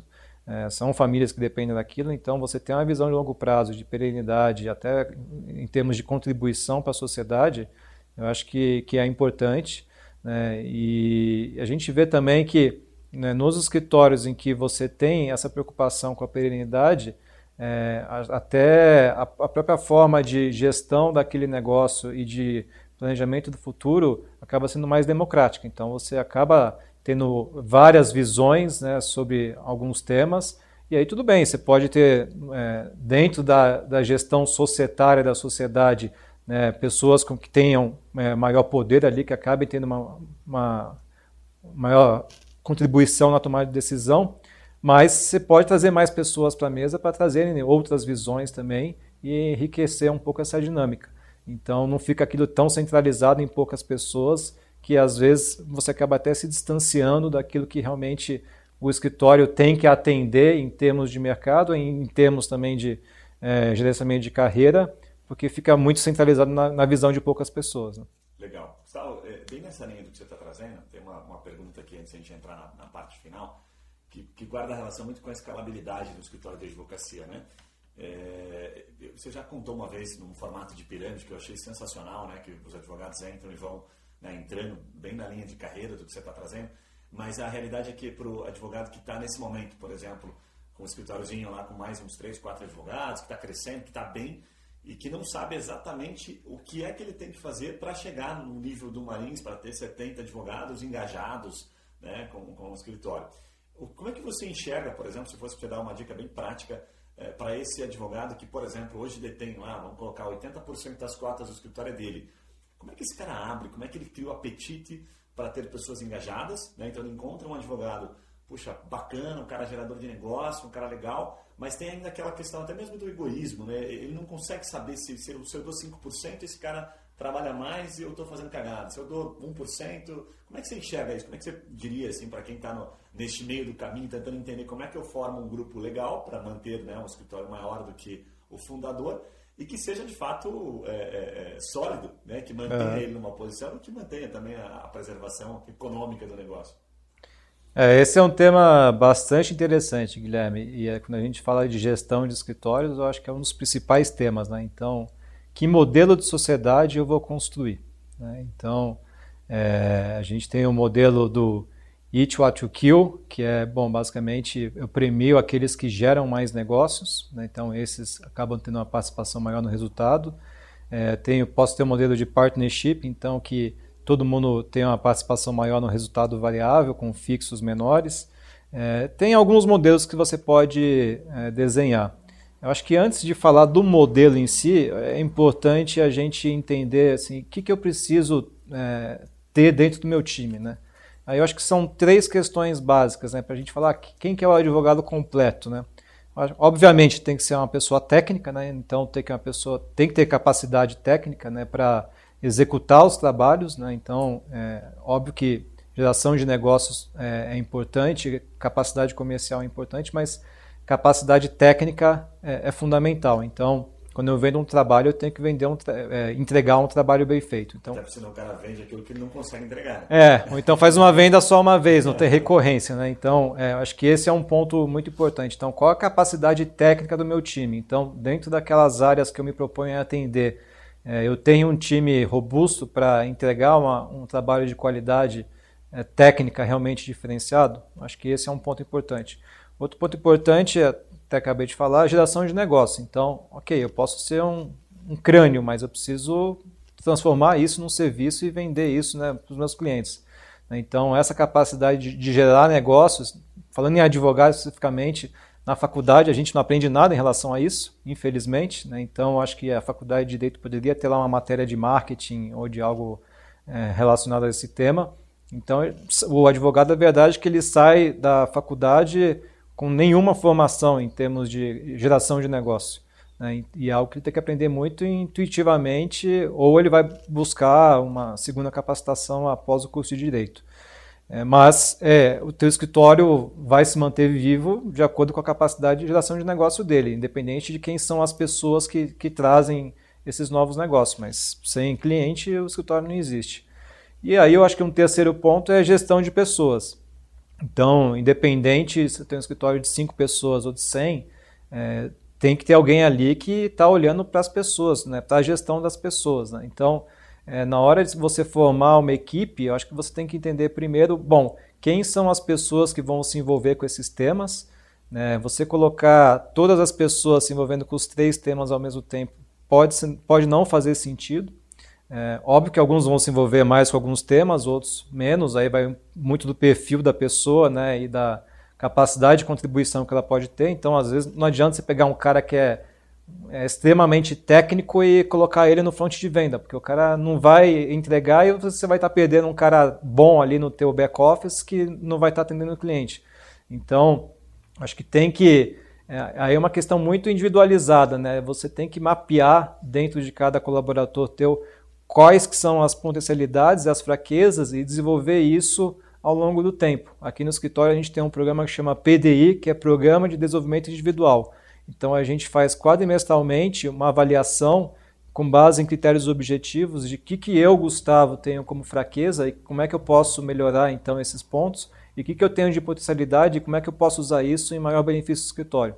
é, são famílias que dependem daquilo, então você tem uma visão de longo prazo, de perenidade, até em termos de contribuição para a sociedade, eu acho que, que é importante. Né? E a gente vê também que né, nos escritórios em que você tem essa preocupação com a perenidade, é, até a, a, própria forma de gestão daquele negócio e de planejamento do futuro acaba sendo mais democrática. Então você acaba tendo várias visões né, sobre alguns temas. E aí tudo bem, você pode ter é, dentro da, da gestão societária da sociedade né, pessoas com que tenham é, maior poder ali, que acabem tendo uma, uma maior contribuição na tomada de decisão, mas você pode trazer mais pessoas para a mesa para trazerem outras visões também e enriquecer um pouco essa dinâmica. Então não fica aquilo tão centralizado em poucas pessoas que às vezes você acaba até se distanciando daquilo que realmente o escritório tem que atender em termos de mercado, em termos também de é, gerenciamento de carreira, porque fica muito centralizado na, na visão de poucas pessoas. Né? Legal. Gustavo, é, bem nessa linha do que você está trazendo, tem uma, uma pergunta aqui antes de a gente entrar na, na parte final, que, que, guarda relação muito com a escalabilidade do escritório de advocacia, né? É, você já contou uma vez num formato de pirâmide que eu achei sensacional, né? Que os advogados entram e vão né, entrando bem na linha de carreira do que você está trazendo, mas a realidade é que para o advogado que está nesse momento, por exemplo, com um escritóriozinho lá com mais uns três, quatro advogados, que está crescendo, que está bem, e que não sabe exatamente o que é que ele tem que fazer para chegar no nível do Marins, para ter 70 advogados engajados né, com, com o escritório. Como é que você enxerga, por exemplo, se fosse te dar uma dica bem prática é, para esse advogado que, por exemplo, hoje detém lá, vamos colocar 80% das cotas do escritório é dele. Como é que esse cara abre? Como é que ele cria o apetite para ter pessoas engajadas? Né? Então ele encontra um advogado, puxa, bacana, um cara gerador de negócio, um cara legal, mas tem ainda aquela questão até mesmo do egoísmo, né? Ele não consegue saber se, se, eu dou 5%, esse cara trabalha mais e eu estou fazendo cagada. Se eu dou 1%, como é que você enxerga isso? Como é que você diria assim para quem está neste meio do caminho, tentando entender como é que eu formo um grupo legal para manter né, um escritório maior do que o fundador e que seja de fato é, é, é sólido, né? que mantenha é. ele numa posição e que mantenha também a, preservação econômica do negócio. É, esse é um tema bastante interessante, Guilherme. E é, quando a gente fala de gestão de escritórios, eu acho que é um dos principais temas. Né? Então, que modelo de sociedade eu vou construir? Né? Então, a gente tem o modelo do Eat What You Kill, que é, bom, basicamente eu premio aqueles que geram mais negócios, né? então esses acabam tendo uma participação maior no resultado. É, tenho, posso ter um modelo de partnership, então que todo mundo tem uma participação maior no resultado variável, com fixos menores. É, tem alguns modelos que você pode é, desenhar. Eu acho que antes de falar do modelo em si, é importante a gente entender assim, o que, que eu preciso é, ter dentro do meu time. Né? Aí eu acho que são três questões básicas né, para a gente falar quem que é o advogado completo. Né? Obviamente tem que ser uma pessoa técnica, né? então tem que, uma pessoa, tem que ter capacidade técnica né, para executar os trabalhos. Né? Então, é óbvio que geração de negócios é, é, importante, capacidade comercial é importante, mas capacidade técnica é, é fundamental. Então, quando eu vendo um trabalho, eu tenho que vender um, é, entregar um trabalho bem feito. Então, Até senão o cara vende aquilo que ele não consegue entregar. É, ou então faz uma venda só uma vez, não tem recorrência. Né? Então, é, acho que esse é um ponto muito importante. Então, qual a capacidade técnica do meu time? Então, dentro daquelas áreas que eu me proponho a atender, é, eu tenho um time robusto para entregar uma, um trabalho de qualidade é, técnica realmente diferenciado? Acho que esse é um ponto importante. Outro ponto importante, até acabei de falar, geração de negócio. Então, ok, eu posso ser um, um crânio, mas eu preciso transformar isso num serviço e vender isso né, para os meus clientes. Então, essa capacidade de, de gerar negócios, falando em advogado especificamente, na faculdade a gente não aprende nada em relação a isso, infelizmente. Né? Então acho que a faculdade de direito poderia ter lá uma matéria de marketing ou de algo é, relacionado a esse tema. Então o advogado, a verdade é que ele sai da faculdade com nenhuma formação em termos de geração de negócio. Né? E é algo que ele tem que aprender muito intuitivamente, ou ele vai buscar uma segunda capacitação após o curso de direito. É, mas é, o teu escritório vai se manter vivo de acordo com a capacidade de geração de negócio dele, independente de quem são as pessoas que, que trazem esses novos negócios. Mas sem cliente, o escritório não existe. E aí eu acho que um terceiro ponto é a gestão de pessoas. Então, independente se tem um escritório de 5 pessoas ou de 100, é, tem que ter alguém ali que está olhando para as pessoas, né, para a gestão das pessoas. Né? Então, é, na hora de você formar uma equipe, eu acho que você tem que entender primeiro, bom, quem são as pessoas que vão se envolver com esses temas. Né? Você colocar todas as pessoas se envolvendo com os três temas ao mesmo tempo pode, pode não fazer sentido. É, óbvio que alguns vão se envolver mais com alguns temas, outros menos, aí vai muito do perfil da pessoa né, e da capacidade de contribuição que ela pode ter. Então, às vezes, não adianta você pegar um cara que é é, extremamente técnico e colocar ele no front de venda, porque o cara não vai entregar e você vai estar tá perdendo um cara bom ali no teu back office que não vai estar tá atendendo o cliente. Então, acho que tem que é, aí é uma questão muito individualizada, né? Você tem que mapear dentro de cada colaborador teu quais que são as potencialidades, as fraquezas e desenvolver isso ao longo do tempo. Aqui no escritório a gente tem um programa que chama PDI, que é Programa de Desenvolvimento Individual. Então a gente faz quadrimestralmente uma avaliação com base em critérios objetivos de que que eu, Gustavo, tenho como fraqueza e como é que eu posso melhorar então esses pontos e o que, que eu tenho de potencialidade e como é que eu posso usar isso em maior benefício do escritório.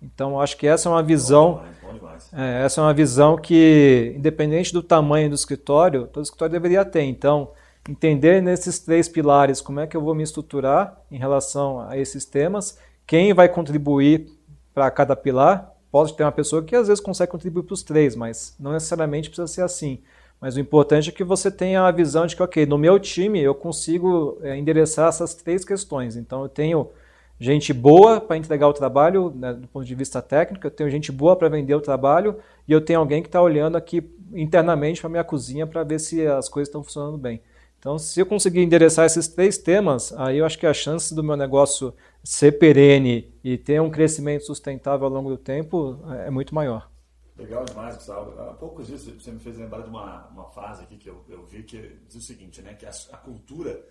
Então, acho que essa é uma visão, bom demais, bom demais. É, essa é uma visão que, independente do tamanho do escritório, todo escritório deveria ter. Então, entender nesses três pilares como é que eu vou me estruturar em relação a esses temas, quem vai contribuir para cada pilar. Pode ter uma pessoa que às vezes consegue contribuir para os três, mas não necessariamente precisa ser assim. Mas o importante é que você tenha a visão de que, ok, no meu time eu consigo é, endereçar essas três questões. Então eu tenho gente boa para entregar o trabalho né, do ponto de vista técnico, eu tenho gente boa para vender o trabalho e eu tenho alguém que está olhando aqui internamente para minha cozinha para ver se as coisas estão funcionando bem. Então, se eu conseguir endereçar esses três temas, aí eu acho que a chance do meu negócio ser perene e ter um crescimento sustentável ao longo do tempo é muito maior. Legal demais, Gustavo. Há poucos dias você me fez lembrar de uma, uma frase aqui que eu, eu vi que diz o seguinte, né? Que a, a cultura,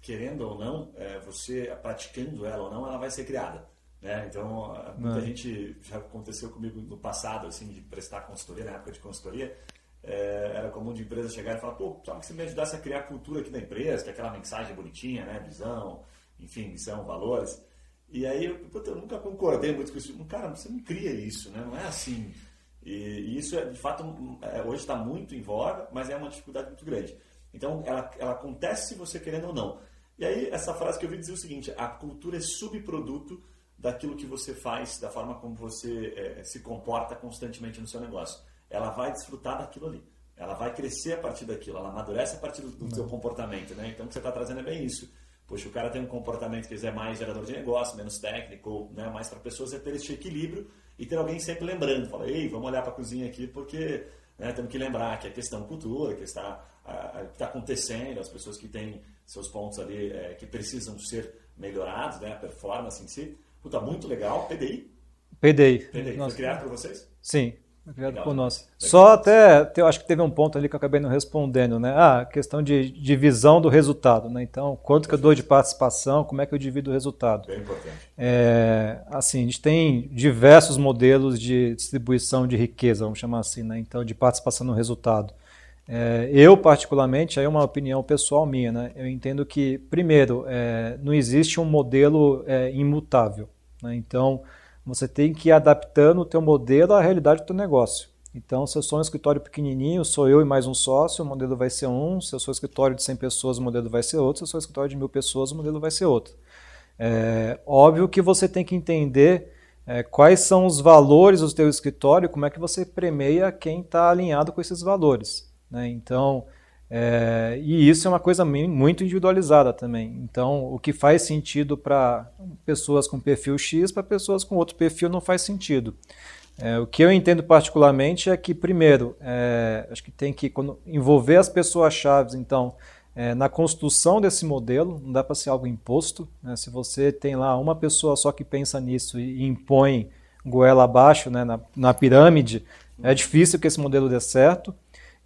querendo ou não, é, você praticando ela ou não, ela vai ser criada. Né? Então, muita é. gente já aconteceu comigo no passado, assim, de prestar consultoria, na época de consultoria, é, era comum de empresa chegar e falar, pô, só que você me ajudasse a criar a cultura aqui da empresa, que é aquela mensagem bonitinha, né? Visão, enfim, missão, valores. E aí, eu, eu nunca concordei muito com isso. Cara, você não cria isso, né? Não é assim. E, e isso, é, de fato, é, hoje está muito em voga, mas é uma dificuldade muito grande. Então, ela, ela acontece se você querendo ou não. E aí, essa frase que eu vi dizer o seguinte: a cultura é subproduto daquilo que você faz, da forma como você é, se comporta constantemente no seu negócio. Ela vai desfrutar daquilo ali. Ela vai crescer a partir daquilo, ela amadurece a partir do, do seu comportamento. Né? Então, o que você está trazendo é bem isso. Poxa, o cara tem um comportamento que é mais gerador de negócio, menos técnico, né? mais para pessoas, é ter esse equilíbrio e ter alguém sempre lembrando, fala, ei, vamos olhar para a cozinha aqui porque né, temos que lembrar que é questão cultura, que está, está acontecendo, as pessoas que têm seus pontos ali é, que precisam ser melhorados, né, a performance em si. Puta, muito legal. PDI? PDI. PDI. Foi criado por vocês? Sim. Criado Legal, por nós. Só até, eu acho que teve um ponto ali que eu acabei não respondendo, né? Ah, questão de divisão do resultado, né? Então, quanto que eu dou de participação, como é que eu divido o resultado? Bem importante. É, assim, a gente tem diversos modelos de distribuição de riqueza, vamos chamar assim, né? Então, de participação no resultado. É, eu, particularmente, aí é uma opinião pessoal minha, né? Eu entendo que, primeiro, é, não existe um modelo é, imutável, né? Então, você tem que ir adaptando o teu modelo à realidade do teu negócio. Então, se eu sou um escritório pequenininho, sou eu e mais um sócio, o modelo vai ser um. Se eu sou um escritório de 100 pessoas, o modelo vai ser outro. Se eu sou um escritório de mil pessoas, o modelo vai ser outro. É óbvio que você tem que entender é, quais são os valores do teu escritório, como é que você premeia quem está alinhado com esses valores. Né? Então, é, e isso é uma coisa muito individualizada também. Então, o que faz sentido para pessoas com perfil X, para pessoas com outro perfil não faz sentido. É, o que eu entendo particularmente é que, primeiro, é, acho que tem que envolver as pessoas-chave, então, é, na construção desse modelo, não dá para ser algo imposto. Né? Se você tem lá uma pessoa só que pensa nisso e impõe goela abaixo né, na, na pirâmide, é difícil que esse modelo dê certo.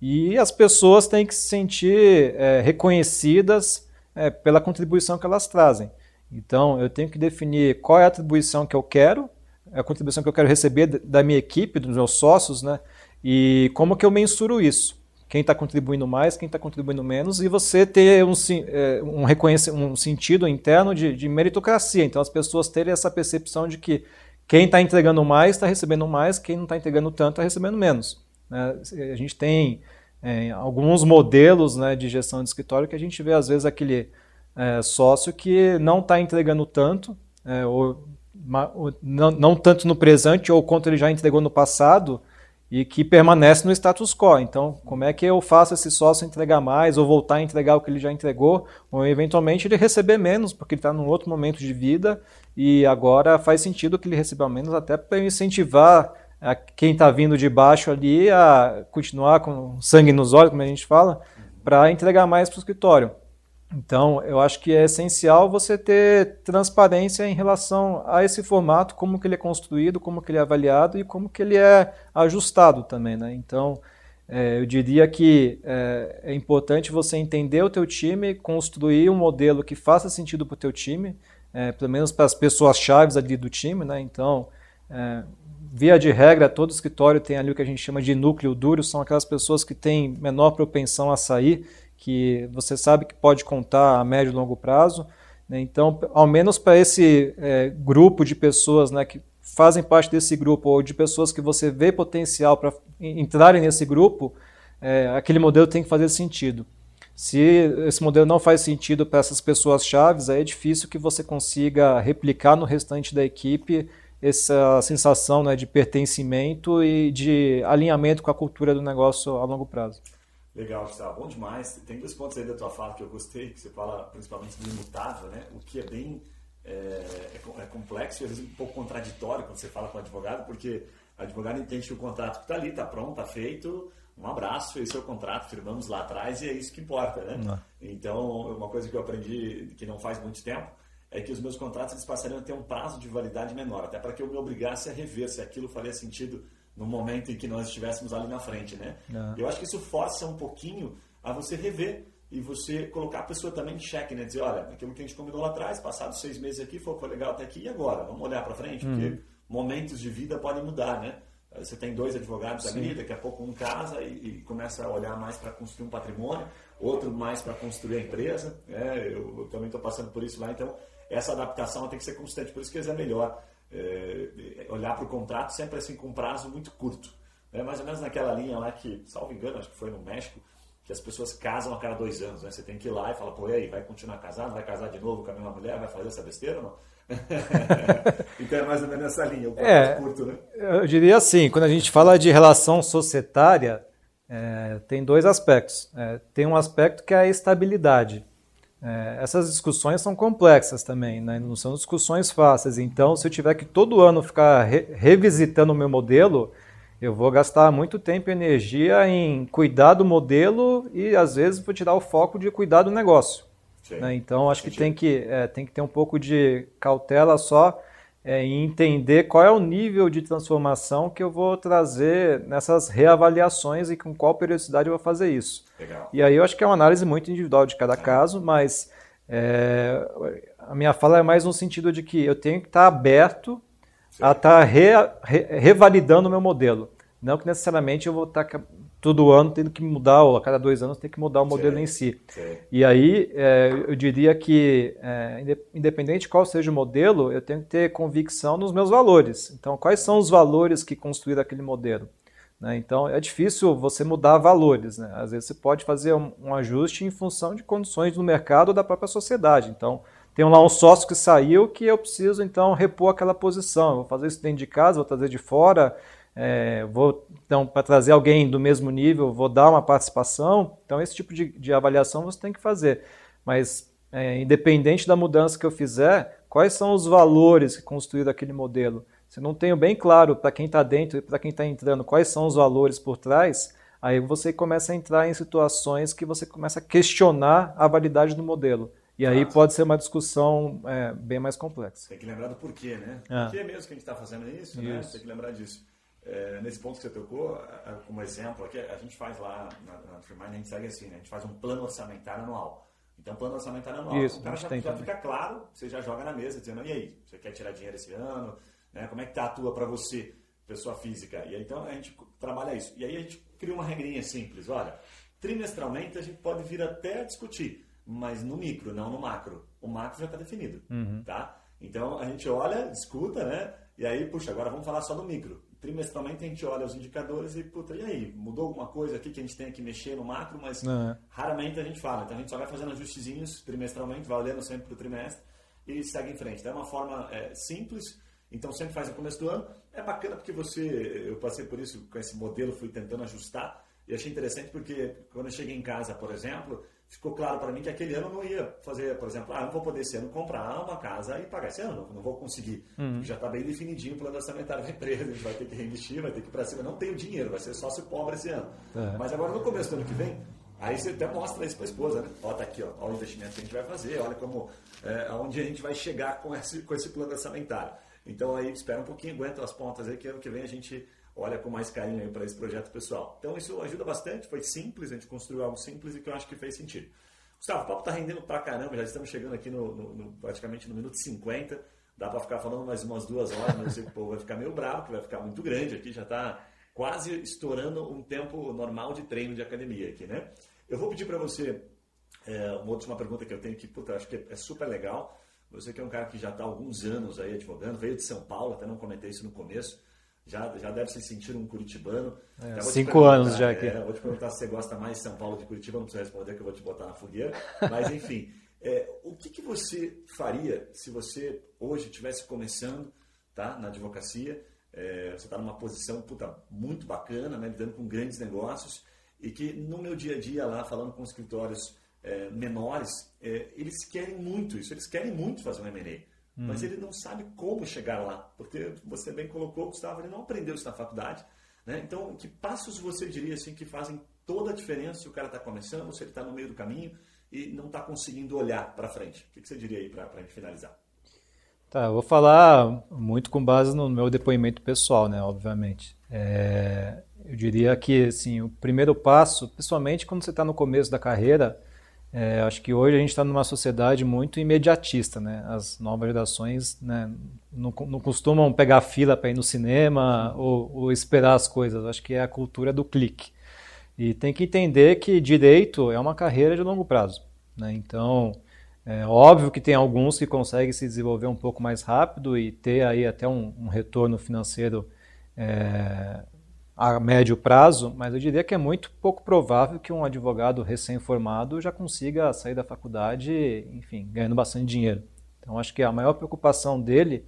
E as pessoas têm que se sentir é, reconhecidas é, pela contribuição que elas trazem. Então, eu tenho que definir qual é a atribuição que eu quero, a contribuição que eu quero receber da minha equipe, dos meus sócios, né? E como que eu mensuro isso? Quem está contribuindo mais, quem está contribuindo menos, e você ter um, é, um, um sentido interno de, de meritocracia. Então, as pessoas terem essa percepção de que quem está entregando mais está recebendo mais, quem não está entregando tanto está recebendo menos. Né? A gente tem é, alguns modelos né, de gestão de escritório que a gente vê, às vezes, aquele é, sócio que não está entregando tanto, é, ou, ou não, não, tanto no presente, ou quanto ele já entregou no passado, e que permanece no status quo. Então, como é que eu faço esse sócio entregar mais, ou voltar a entregar o que ele já entregou, ou eventualmente ele receber menos, porque ele está num outro momento de vida, e agora faz sentido que ele receba menos, até para incentivar a quem está vindo de baixo ali a continuar com sangue nos olhos, como a gente fala, para entregar mais para o escritório. Então, eu acho que é essencial você ter transparência em relação a esse formato, como que ele é construído, como que ele é avaliado e como que ele é ajustado também, né? Então, é, eu diria que é, é, importante você entender o teu time, construir um modelo que faça sentido para o teu time, é, pelo menos para as pessoas chaves ali do time, né? Então, é, via de regra, todo escritório tem ali o que a gente chama de núcleo duro, são aquelas pessoas que têm menor propensão a sair, que você sabe que pode contar a médio e longo prazo. Né? Então, ao menos para esse é, grupo de pessoas né, que fazem parte desse grupo, ou de pessoas que você vê potencial para entrarem nesse grupo, é, aquele modelo tem que fazer sentido. Se esse modelo não faz sentido para essas pessoas chaves, aí é difícil que você consiga replicar no restante da equipe essa sensação né, de pertencimento e de alinhamento com a cultura do negócio a longo prazo. Legal, Gustavo. Bom demais. Tem dois pontos aí da tua fala que eu gostei, que você fala principalmente do imutável, né? o que é bem é, é, é complexo e às vezes um pouco contraditório quando você fala com o advogado, porque o advogado entende que o contrato está ali, está pronto, está feito, um abraço, esse é o contrato, firmamos lá atrás e é isso que importa, né? Não. Então, uma coisa que eu aprendi que não faz muito tempo é que os meus contratos eles passariam a ter um prazo de validade menor, até para que eu me obrigasse a rever se aquilo faria sentido no momento em que nós estivéssemos ali na frente, né? Não. Eu acho que isso força um pouquinho a você rever e você colocar a pessoa também em xeque, né? Dizer, olha, aquilo que a gente combinou lá atrás, passados seis meses aqui, foi, foi legal até aqui, e agora? Vamos olhar para frente? Porque uhum. momentos de vida podem mudar, né? Você tem dois advogados Sim. ali, daqui a pouco um casa e, e começa a olhar mais para construir um patrimônio, outro mais para construir a empresa. É, eu, eu, também estou passando por isso lá, então essa adaptação tem que ser constante. Por isso que é melhor é, olhar para o contrato sempre assim com um prazo muito curto. É mais ou menos naquela linha lá que, salvo engano, acho que foi no México, que as pessoas casam a cada dois anos. Né? Você tem que ir lá e falar, pô, e aí, vai continuar casado? Vai casar de novo com a mesma mulher? Vai fazer essa besteira ou não? então é mais ou menos essa linha, o é, curto, né? Eu diria assim, quando a gente fala de relação societária, é, tem dois aspectos. É, tem um aspecto que é a estabilidade. É, essas discussões são complexas também, né? não são discussões fáceis. Então, se eu tiver que todo ano ficar re revisitando o meu modelo, eu vou gastar muito tempo e energia em cuidar do modelo e, às vezes, vou tirar o foco de cuidar do negócio. Né? Então, acho que tem, que é, tem que ter um pouco de cautela só é, entender qual é o nível de transformação que eu vou trazer nessas reavaliações e com qual periodicidade eu vou fazer isso. Legal. E aí eu acho que é uma análise muito individual de cada caso, mas é, a minha fala é mais no sentido de que eu tenho que estar aberto Sim. a estar re, re, revalidando o meu modelo. Não que necessariamente eu vou estar todo ano tendo que mudar, ou a cada dois anos tem que mudar o modelo em si. E aí é, eu diria que, é, independente de qual seja o modelo, eu tenho que ter convicção nos meus valores. Então, quais são os valores que construíram aquele modelo? Né? Então, é difícil você mudar valores. Né? Às vezes você pode fazer um, um ajuste em função de condições do mercado ou da própria sociedade. Então, tem lá um sócio que saiu que eu preciso, então, repor aquela posição. Eu vou fazer isso dentro de casa, vou trazer de fora, é, vou então para trazer alguém do mesmo nível, vou dar uma participação. Então esse tipo de, de avaliação você tem que fazer. Mas é, independente da mudança que eu fizer, quais são os valores que construíram aquele modelo? Se não tenho bem claro para quem está dentro e para quem está entrando quais são os valores por trás, aí você começa a entrar em situações que você começa a questionar a validade do modelo. E aí pode ser uma discussão é, bem mais complexa. Tem que lembrar do porquê, né? É. Por que mesmo que a gente está fazendo isso, né? isso, né? Tem que lembrar disso. É, nesse ponto que você tocou, como exemplo aqui, a gente faz lá na, na Freemind, a gente segue assim, né? a gente faz um plano orçamentário anual. Então, plano orçamentário anual, Isso, o cara já, já fica claro, você já joga na mesa, dizendo, e aí, você quer tirar dinheiro esse ano? Né? Como é que está a tua para você, pessoa física? E aí, então, a gente trabalha isso. E aí, a gente cria uma regrinha simples, olha, trimestralmente a gente pode vir até discutir, mas no micro, não no macro. O macro já está definido, uhum. tá? Então, a gente olha, escuta, né? E aí, puxa, agora vamos falar só do micro trimestralmente a gente olha os indicadores e, puta, e aí? Mudou alguma coisa aqui que a gente tem que mexer no macro, mas uhum. raramente a gente fala. Então a gente só vai fazendo ajustezinhos trimestralmente, vai olhando sempre para o trimestre e segue em frente. Então é uma forma é, simples, então sempre faz no começo do ano. É bacana porque você, eu passei por isso com esse modelo, fui tentando ajustar e achei interessante porque quando eu cheguei em casa, por exemplo, ficou claro para mim que aquele ano eu não ia fazer, por exemplo, ah, não vou poder esse ano comprar uma casa e pagar esse ano, não vou conseguir. Uhum. Já está bem definidinho o plano orçamentário da empresa, a gente vai ter que reinvestir, vai ter que ir para cima. Não tenho dinheiro, vai ser sócio pobre esse ano. É. Mas agora no começo do ano que vem, aí você até mostra isso para a esposa, né? Ó, tá aqui, ó, ó, o investimento que a gente vai fazer, olha como, é, aonde a gente vai chegar com esse, com esse plano orçamentário. Então aí espera um pouquinho, aguenta as pontas aí, que ano que vem a gente olha com mais carinho para esse projeto pessoal. Então isso ajuda bastante, foi simples, a gente construiu algo simples e que eu acho que fez sentido. Gustavo, o papo está rendendo pra caramba, já estamos chegando aqui no, no, no, praticamente no minuto 50. Dá para ficar falando mais umas duas horas, mas eu sei que o povo vai ficar meio bravo, que vai ficar muito grande aqui, já está quase estourando um tempo normal de treino de academia aqui, né? Eu vou pedir para você é, uma última pergunta que eu tenho que, puta, acho que é super legal. Você que é um cara que já está há alguns anos aí advogando, veio de São Paulo, até não comentei isso no começo, já, já deve se sentir um curitibano. É, cinco anos já aqui. É, vou te perguntar se você gosta mais de São Paulo de Curitiba, não precisa responder que eu vou te botar na fogueira. Mas enfim, é, o que, que você faria se você hoje estivesse começando tá, na advocacia? É, você está numa posição puta, muito bacana, né, lidando com grandes negócios, e que no meu dia a dia lá, falando com escritórios é, menores, é, eles querem muito isso, eles querem muito fazer um M&A, mas ele não sabe como chegar lá, porque você bem colocou, Gustavo, ele não aprendeu isso na faculdade. Né? Então, que passos você diria assim que fazem toda a diferença se o cara está começando, se ele está no meio do caminho e não está conseguindo olhar para frente? O que, que você diria aí para a gente finalizar? Tá, eu vou falar muito com base no meu depoimento pessoal, né, obviamente. É, eu diria que, assim, o primeiro passo, principalmente quando você está no começo da carreira, é, acho que hoje a gente está numa sociedade muito imediatista, né? As novas gerações né, não, não costumam pegar fila para ir no cinema ou, ou, esperar as coisas. Acho que é a cultura do clique. E tem que entender que direito é uma carreira de longo prazo. Né? Então, é óbvio que tem alguns que conseguem se desenvolver um pouco mais rápido e ter aí até um, um retorno financeiro é, a médio prazo, mas eu diria que é muito pouco provável que um advogado recém-formado já consiga sair da faculdade, enfim, ganhando bastante dinheiro. Então, acho que a maior preocupação dele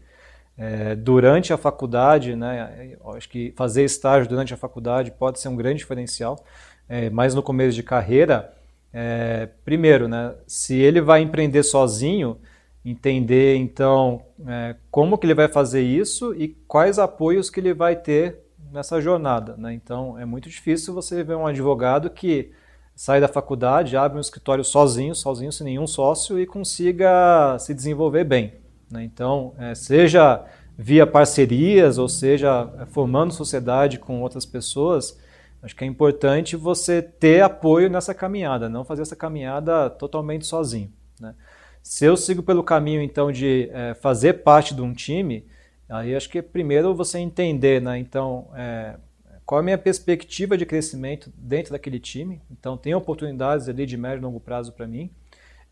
é, durante a faculdade, né, acho que fazer estágio durante a faculdade pode ser um grande diferencial, é, mas no começo de carreira, é, primeiro, né, se ele vai empreender sozinho, entender então é, como que ele vai fazer isso e quais apoios que ele vai ter nessa jornada. Né? Então, é muito difícil você ver um advogado que sai da faculdade, abre um escritório sozinho, sozinho, sem nenhum sócio e consiga se desenvolver bem. Né? Então, é, seja via parcerias ou seja é, formando sociedade com outras pessoas, acho que é importante você ter apoio nessa caminhada, não fazer essa caminhada totalmente sozinho. Né? Se eu sigo pelo caminho então de é, fazer parte de um time, Aí acho que primeiro você entender, né? Então, é, qual é a minha perspectiva de crescimento dentro daquele time? Então, tem oportunidades ali de médio e longo prazo para mim.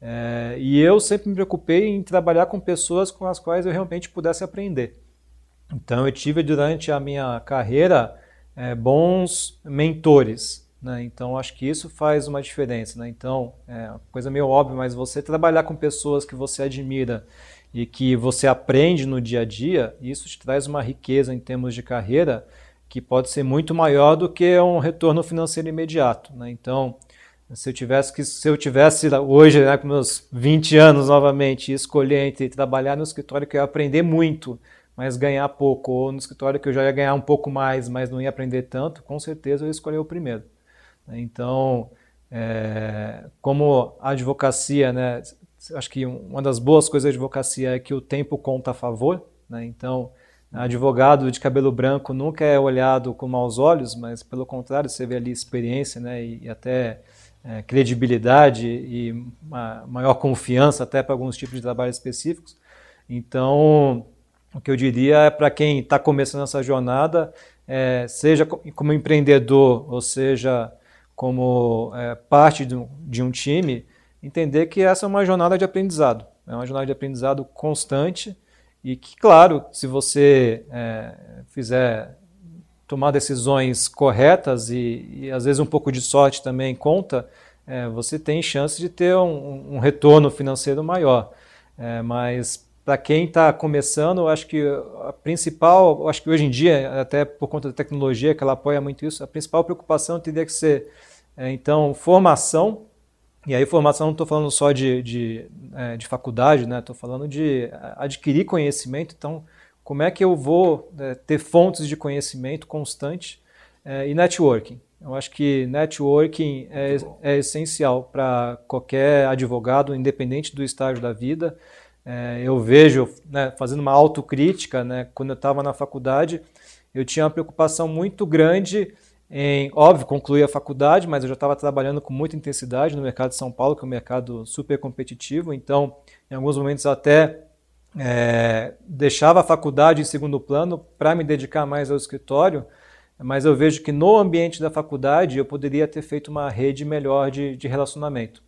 É, e eu sempre me preocupei em trabalhar com pessoas com as quais eu realmente pudesse aprender. Então, eu tive durante a minha carreira é, bons mentores. Né? Então, acho que isso faz uma diferença. Né? Então, é coisa meio óbvia, mas você trabalhar com pessoas que você admira e que você aprende no dia a dia, isso te traz uma riqueza em termos de carreira que pode ser muito maior do que um retorno financeiro imediato. Né? Então, se eu tivesse que se eu tivesse hoje né, com meus 20 anos novamente escolher entre trabalhar no escritório que eu ia aprender muito, mas ganhar pouco, ou no escritório que eu já ia ganhar um pouco mais, mas não ia aprender tanto, com certeza eu ia escolher o primeiro. Então, é, como a advocacia, né, acho que uma das boas coisas da advocacia é que o tempo conta a favor, né? então advogado de cabelo branco nunca é olhado com maus olhos, mas pelo contrário você vê ali experiência né? e, e até é, credibilidade e maior confiança até para alguns tipos de trabalhos específicos. Então, o que eu diria é para quem está começando essa jornada, é, seja como empreendedor ou seja como é, parte de um, de um time, entender que essa é uma jornada de aprendizado, é uma jornada de aprendizado constante e que, claro, se você é, fizer tomar decisões corretas e, e, às vezes um pouco de sorte também conta, é, você tem chance de ter um, um retorno financeiro maior. É, mas para quem está começando, eu acho que a principal, eu acho que hoje em dia, até por conta da tecnologia que ela apoia muito isso, a principal preocupação teria que ser é, então formação e aí, formação não estou falando só de, de, é, de faculdade, né? Estou falando de adquirir conhecimento. Então, como é que eu vou é, ter fontes de conhecimento constante é, e networking? Eu acho que networking é, é essencial para qualquer advogado, independente do estágio da vida. É, eu vejo, né, fazendo uma autocrítica, né, quando eu estava na faculdade, eu tinha uma preocupação muito grande em, óbvio, concluí a faculdade, mas eu já estava trabalhando com muita intensidade no mercado de São Paulo, que é um mercado super competitivo. Então, em alguns momentos até é, deixava a faculdade em segundo plano para me dedicar mais ao escritório, mas eu vejo que no ambiente da faculdade eu poderia ter feito uma rede melhor de, de relacionamento.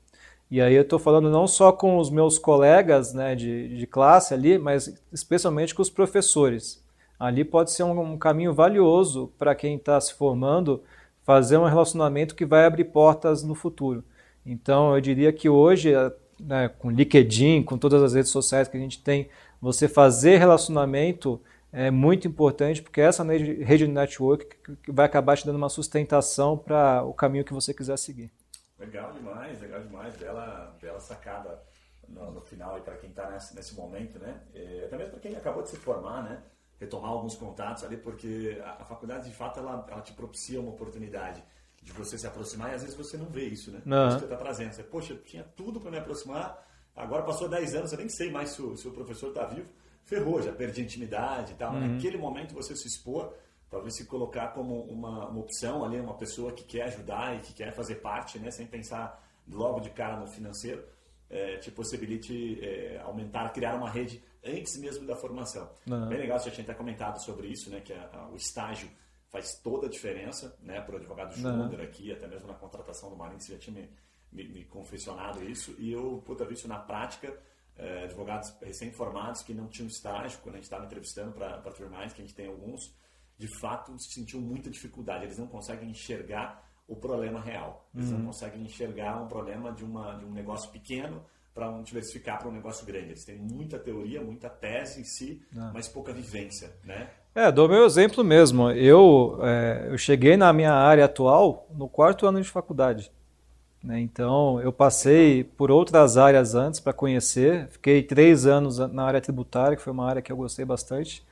E aí eu estou falando não só com os meus colegas né, de, de classe ali, mas especialmente com os professores. Ali pode ser um, um caminho valioso para quem está se formando fazer um relacionamento que vai abrir portas no futuro. Então eu diria que hoje, né, com LinkedIn, com todas as redes sociais que a gente tem, você fazer relacionamento é muito importante, porque essa rede de network vai acabar te dando uma sustentação para o caminho que você quiser seguir. Legal demais, legal demais, bela, bela sacada no, no final para quem está nesse, nesse, momento, né? É, até mesmo para quem acabou de se formar, né? Retomar alguns contatos ali, porque a, a faculdade de fato ela, ela te propicia uma oportunidade de você se aproximar e às vezes você não vê isso, né? Não. Isso que você está trazendo. Você, poxa, eu tinha tudo para me aproximar, agora passou 10 anos, eu nem sei mais se o, se o professor está vivo ferrou, já perdi intimidade e tal. Uhum. Naquele momento você se expor, talvez se colocar como uma, uma opção ali, uma pessoa que quer ajudar e que quer fazer parte, né, sem pensar logo de cara no financeiro, é, te possibilite é, aumentar, criar uma rede antes mesmo da formação. Uhum. Bem legal, você já tinha até comentado sobre isso, né, que a, a, o estágio faz toda a diferença né, para o advogado júnior uhum. aqui, até mesmo na contratação do Marinho, você já tinha me, me, me confessionado isso, e eu pude ver isso na prática, é, advogados recém-formados que não tinham estágio, quando a gente estava entrevistando para mais que a gente tem alguns, de fato sentiam muita dificuldade. Eles não conseguem enxergar o problema real. Eles uhum. não conseguem enxergar um problema de, uma, de um negócio pequeno para um diversificar para um negócio grande. Eles têm muita teoria, muita tese em si, ah. mas pouca vivência, né? É, dou meu exemplo mesmo. Eu, é, eu cheguei na minha área atual no quarto ano de faculdade. Né? Então, eu passei por outras áreas antes para conhecer. Fiquei três anos na área tributária, que foi uma área que eu gostei bastante.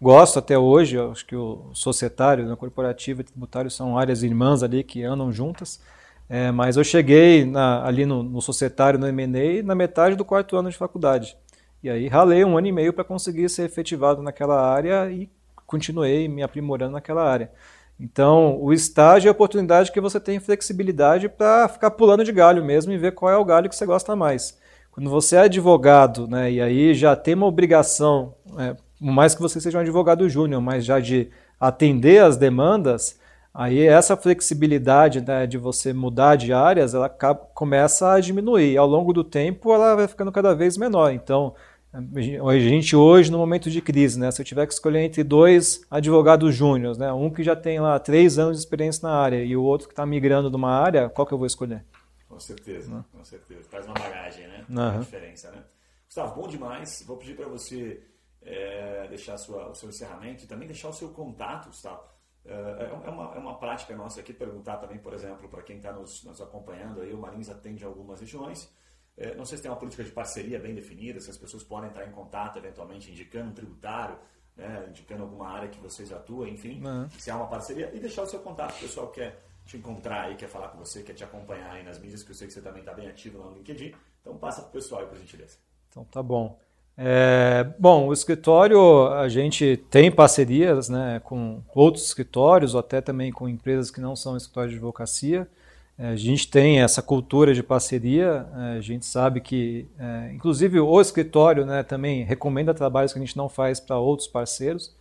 Gosto até hoje, acho que o societário, o né, corporativo e tributário são áreas irmãs ali que andam juntas. É, mas eu cheguei na, ali no, no societário, no M&A, na metade do quarto ano de faculdade. E aí ralei um ano e meio para conseguir ser efetivado naquela área e continuei me aprimorando naquela área. Então, o estágio é a oportunidade que você tem flexibilidade para ficar pulando de galho mesmo e ver qual é o galho que você gosta mais. Quando você é advogado, né, e aí já tem uma obrigação, é, mais que você seja um advogado júnior, mas já de atender as demandas, aí essa flexibilidade né, de você mudar de áreas, ela começa a diminuir. Ao longo do tempo, ela vai ficando cada vez menor. Então, a gente hoje, no momento de crise, né, se eu tiver que escolher entre dois advogados júniores, né, um que já tem lá três anos de experiência na área e o outro que está migrando de uma área, qual que eu vou escolher? Com certeza, uhum. com certeza. Faz uma bagagem, né? Uhum. diferença, né? Gustavo, bom demais. Vou pedir para você é, deixar sua, o seu encerramento e também deixar o seu contato, Gustavo. É, é, uma, é uma prática nossa aqui perguntar também, por exemplo, para quem está nos, nos acompanhando, aí o Marins atende algumas regiões. É, não sei se tem uma política de parceria bem definida, se as pessoas podem entrar em contato eventualmente indicando um tributário, né, indicando alguma área que vocês atuam, enfim, uhum. se há uma parceria, e deixar o seu contato. O pessoal quer te encontrar aí, quer falar com você, quer te acompanhar aí nas mídias, que eu sei que você também está bem ativo lá no LinkedIn. Então passa para o pessoal aí, por gentileza. Então tá bom. É, bom, o escritório, a gente tem parcerias né, com outros escritórios, ou até também com empresas que não são escritórios de advocacia. É, a gente tem essa cultura de parceria, é, a gente sabe que, é, inclusive, o escritório né, também recomenda trabalhos que a gente não faz para outros parceiros.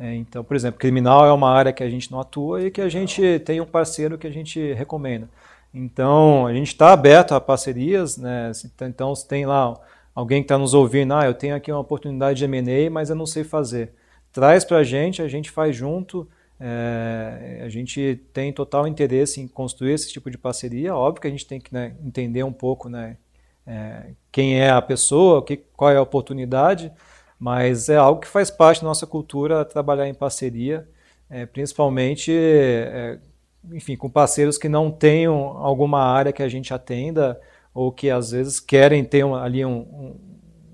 Então, por exemplo, criminal é uma área que a gente não atua e que a gente tem um parceiro que a gente recomenda. Então, a gente está aberto a parcerias, né? então tem lá alguém que está nos ouvindo, ah, eu tenho aqui uma oportunidade de M&A, mas eu não sei fazer. Traz para a gente, a gente faz junto, é, a gente tem total interesse em construir esse tipo de parceria. Óbvio que a gente tem que né, entender um pouco né, é, quem é a pessoa, que, qual é a oportunidade, mas é algo que faz parte da nossa cultura trabalhar em parceria, é, principalmente enfim, com parceiros que não tenham alguma área que a gente atenda ou que às vezes querem ter um, ali um, um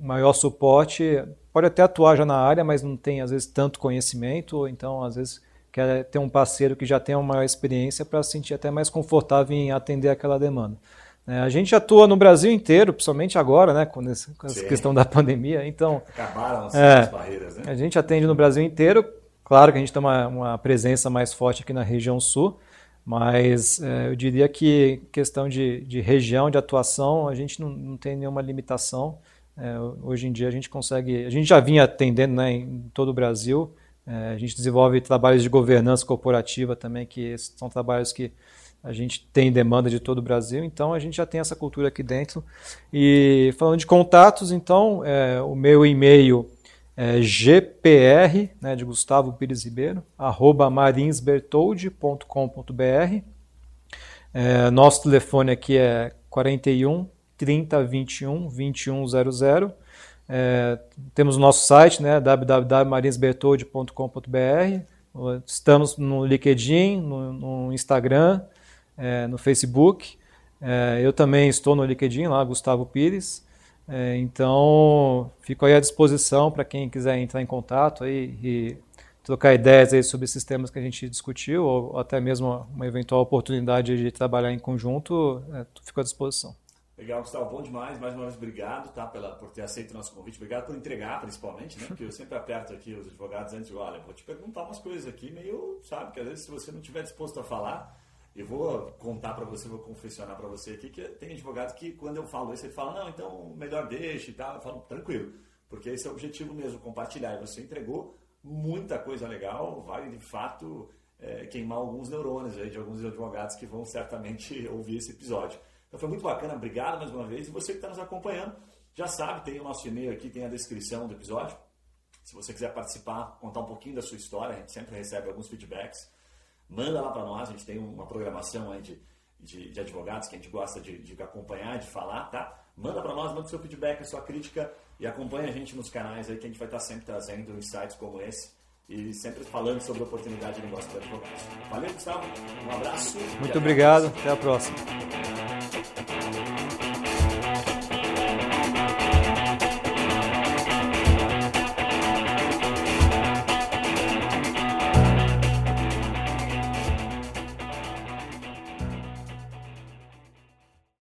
maior suporte. Pode até atuar já na área, mas não tem às vezes tanto conhecimento, ou então às vezes quer ter um parceiro que já tenha uma maior experiência para se sentir até mais confortável em atender aquela demanda. É, a gente atua no Brasil inteiro, principalmente agora, né, com, esse, com essa questão da pandemia. Então, acabaram as, é, barreiras, né? A gente atende no Brasil inteiro. Claro que a gente tem uma, uma presença mais forte aqui na região sul, mas é, eu diria que questão de, de região de atuação, a gente não, não tem nenhuma limitação. É, hoje em dia a gente consegue, a gente já vinha atendendo né, em todo o Brasil, é, a gente desenvolve trabalhos de governança corporativa também, que são trabalhos que a gente tem demanda de todo o Brasil, então a gente já tem essa cultura aqui dentro. E falando de contatos, então, é, o meu e-mail é gpr, né, de Gustavo Pires Ribeiro, arroba marinsbertoldi.com.br. É, nosso telefone aqui é 41 30 21 2100. É, temos o nosso site, né, www.marinsbertoldi.com.br. Estamos no LinkedIn, no, no Instagram, é, no Facebook. É, eu também estou no LinkedIn, lá, Gustavo Pires. É, então, fico aí à disposição para quem quiser entrar em contato aí e trocar ideias aí sobre esses temas que a gente discutiu, ou até mesmo uma eventual oportunidade de trabalhar em conjunto, é, fico à disposição. Legal, Gustavo, bom demais. Mais uma vez, obrigado tá, pela, por ter aceito o nosso convite. Obrigado por entregar, principalmente, né? Porque eu sempre aperto aqui os advogados antes de, olha, vou te perguntar umas coisas aqui meio, sabe, que às vezes se você não estiver disposto a falar, eu vou contar para você, vou confessionar para você aqui que tem advogado que quando eu falo isso, ele fala, não, então melhor deixe e tal. Eu falo, tranquilo, porque esse é o objetivo mesmo, compartilhar. E você entregou muita coisa legal, vale de fato é, queimar alguns neurônios aí de alguns advogados que vão certamente ouvir esse episódio. Então foi muito bacana, obrigado mais uma vez. E você que está nos acompanhando, já sabe, tem o nosso e-mail aqui, tem a descrição do episódio. Se você quiser participar, contar um pouquinho da sua história, a gente sempre recebe alguns feedbacks. Manda lá para nós, a gente tem uma programação aí de, de, de, advogados que a gente gosta de, de acompanhar, de falar, tá? Manda para nós, manda seu feedback, a sua crítica e acompanha a gente nos canais aí que a gente vai estar sempre trazendo insights como esse e sempre falando sobre oportunidade de negócio para advogados. Valeu, Gustavo. Um abraço. Muito obrigado. Até a próxima.